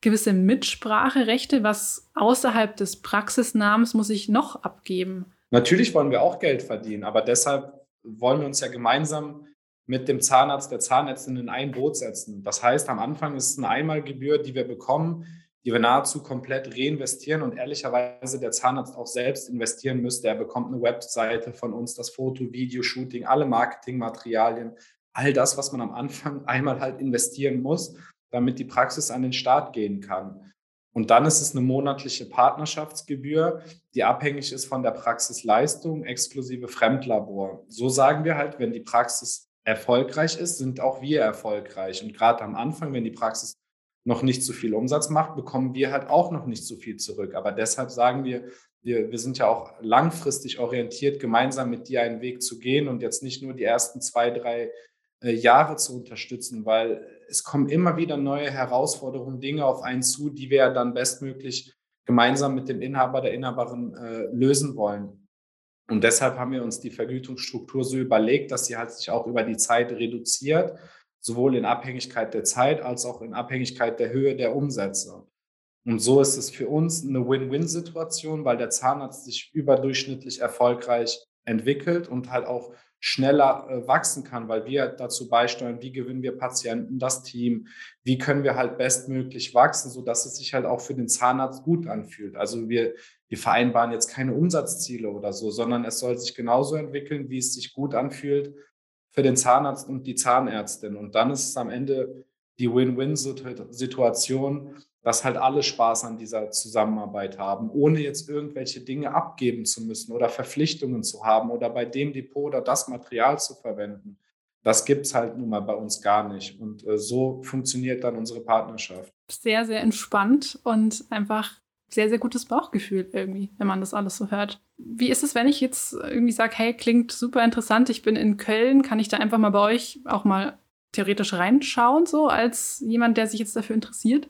gewisse Mitspracherechte? Was außerhalb des Praxisnamens muss ich noch abgeben? Natürlich wollen wir auch Geld verdienen, aber deshalb wollen wir uns ja gemeinsam mit dem Zahnarzt, der Zahnärztin in ein Boot setzen. Das heißt, am Anfang ist es eine Einmalgebühr, die wir bekommen, die wir nahezu komplett reinvestieren und ehrlicherweise der Zahnarzt auch selbst investieren müsste. Er bekommt eine Webseite von uns, das Foto, Video, Shooting, alle Marketingmaterialien, all das, was man am Anfang einmal halt investieren muss, damit die Praxis an den Start gehen kann. Und dann ist es eine monatliche Partnerschaftsgebühr, die abhängig ist von der Praxisleistung, exklusive Fremdlabor. So sagen wir halt, wenn die Praxis erfolgreich ist, sind auch wir erfolgreich. Und gerade am Anfang, wenn die Praxis noch nicht so viel Umsatz macht, bekommen wir halt auch noch nicht so viel zurück. Aber deshalb sagen wir, wir, wir sind ja auch langfristig orientiert, gemeinsam mit dir einen Weg zu gehen und jetzt nicht nur die ersten zwei, drei Jahre zu unterstützen, weil es kommen immer wieder neue Herausforderungen, Dinge auf einen zu, die wir dann bestmöglich gemeinsam mit dem Inhaber, der Inhaberin äh, lösen wollen. Und deshalb haben wir uns die Vergütungsstruktur so überlegt, dass sie halt sich auch über die Zeit reduziert sowohl in Abhängigkeit der Zeit als auch in Abhängigkeit der Höhe der Umsätze. Und so ist es für uns eine Win-Win-Situation, weil der Zahnarzt sich überdurchschnittlich erfolgreich entwickelt und halt auch schneller äh, wachsen kann, weil wir dazu beisteuern, wie gewinnen wir Patienten, das Team, wie können wir halt bestmöglich wachsen, sodass es sich halt auch für den Zahnarzt gut anfühlt. Also wir, wir vereinbaren jetzt keine Umsatzziele oder so, sondern es soll sich genauso entwickeln, wie es sich gut anfühlt für den Zahnarzt und die Zahnärztin. Und dann ist es am Ende die Win-Win-Situation, dass halt alle Spaß an dieser Zusammenarbeit haben, ohne jetzt irgendwelche Dinge abgeben zu müssen oder Verpflichtungen zu haben oder bei dem Depot oder das Material zu verwenden. Das gibt es halt nun mal bei uns gar nicht. Und äh, so funktioniert dann unsere Partnerschaft. Sehr, sehr entspannt und einfach sehr, sehr gutes Bauchgefühl irgendwie, wenn man das alles so hört. Wie ist es, wenn ich jetzt irgendwie sage, hey, klingt super interessant, ich bin in Köln, kann ich da einfach mal bei euch auch mal theoretisch reinschauen, so als jemand, der sich jetzt dafür interessiert?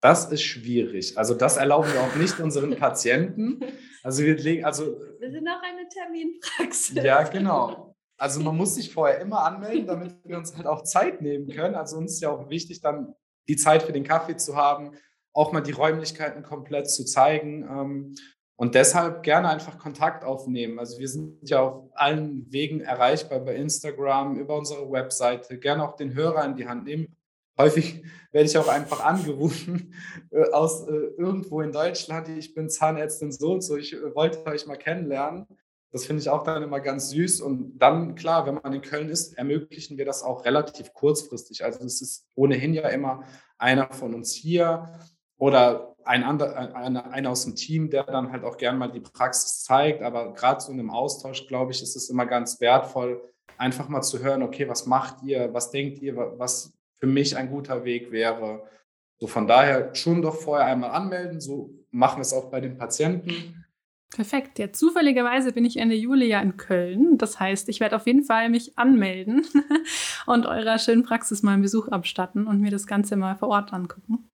Das ist schwierig. Also das erlauben wir auch nicht unseren Patienten. Also wir legen, also wir sind auch eine Terminpraxis. Ja, genau. Also man muss sich vorher immer anmelden, damit wir uns halt auch Zeit nehmen können. Also uns ist ja auch wichtig, dann die Zeit für den Kaffee zu haben, auch mal die Räumlichkeiten komplett zu zeigen. Ähm, und deshalb gerne einfach Kontakt aufnehmen. Also wir sind ja auf allen Wegen erreichbar bei Instagram, über unsere Webseite. Gerne auch den Hörer in die Hand nehmen. Häufig werde ich auch einfach angerufen äh, aus äh, irgendwo in Deutschland. Ich bin Zahnärztin so und so. Ich äh, wollte euch mal kennenlernen. Das finde ich auch dann immer ganz süß. Und dann, klar, wenn man in Köln ist, ermöglichen wir das auch relativ kurzfristig. Also es ist ohnehin ja immer einer von uns hier oder ein anderer, einer, einer aus dem Team, der dann halt auch gern mal die Praxis zeigt. Aber gerade so in einem Austausch, glaube ich, ist es immer ganz wertvoll, einfach mal zu hören, okay, was macht ihr, was denkt ihr, was für mich ein guter Weg wäre. So von daher schon doch vorher einmal anmelden. So machen wir es auch bei den Patienten. Perfekt. Ja, zufälligerweise bin ich Ende Juli ja in Köln. Das heißt, ich werde auf jeden Fall mich anmelden und eurer schönen Praxis mal einen Besuch abstatten und mir das Ganze mal vor Ort angucken.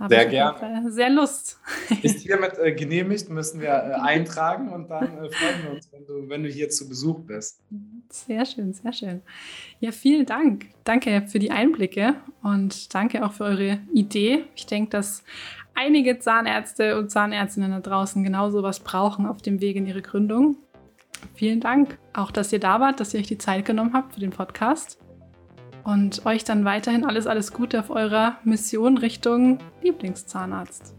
Habe sehr gerne. Sehr Lust. Ist hiermit äh, genehmigt, müssen wir äh, eintragen und dann äh, freuen wir uns, wenn du, wenn du hier zu Besuch bist. Sehr schön, sehr schön. Ja, vielen Dank. Danke für die Einblicke und danke auch für eure Idee. Ich denke, dass einige Zahnärzte und Zahnärztinnen da draußen genauso was brauchen auf dem Weg in ihre Gründung. Vielen Dank auch, dass ihr da wart, dass ihr euch die Zeit genommen habt für den Podcast und euch dann weiterhin alles, alles Gute auf eurer Mission Richtung Lieblingszahnarzt.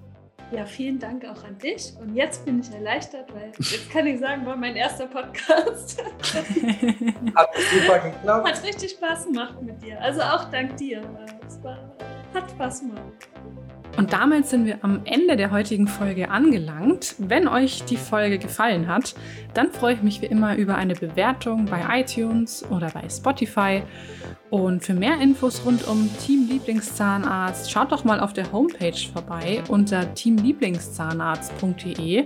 Ja, vielen Dank auch an dich. Und jetzt bin ich erleichtert, weil jetzt kann ich sagen, war mein erster Podcast. Hat super geklappt. Hat richtig Spaß gemacht mit dir. Also auch dank dir. Es war, hat Spaß gemacht. Und damit sind wir am Ende der heutigen Folge angelangt. Wenn euch die Folge gefallen hat, dann freue ich mich wie immer über eine Bewertung bei iTunes oder bei Spotify. Und für mehr Infos rund um Team Lieblingszahnarzt, schaut doch mal auf der Homepage vorbei unter teamlieblingszahnarzt.de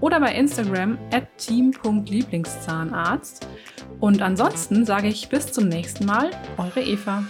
oder bei Instagram at team.lieblingszahnarzt. Und ansonsten sage ich bis zum nächsten Mal, eure Eva.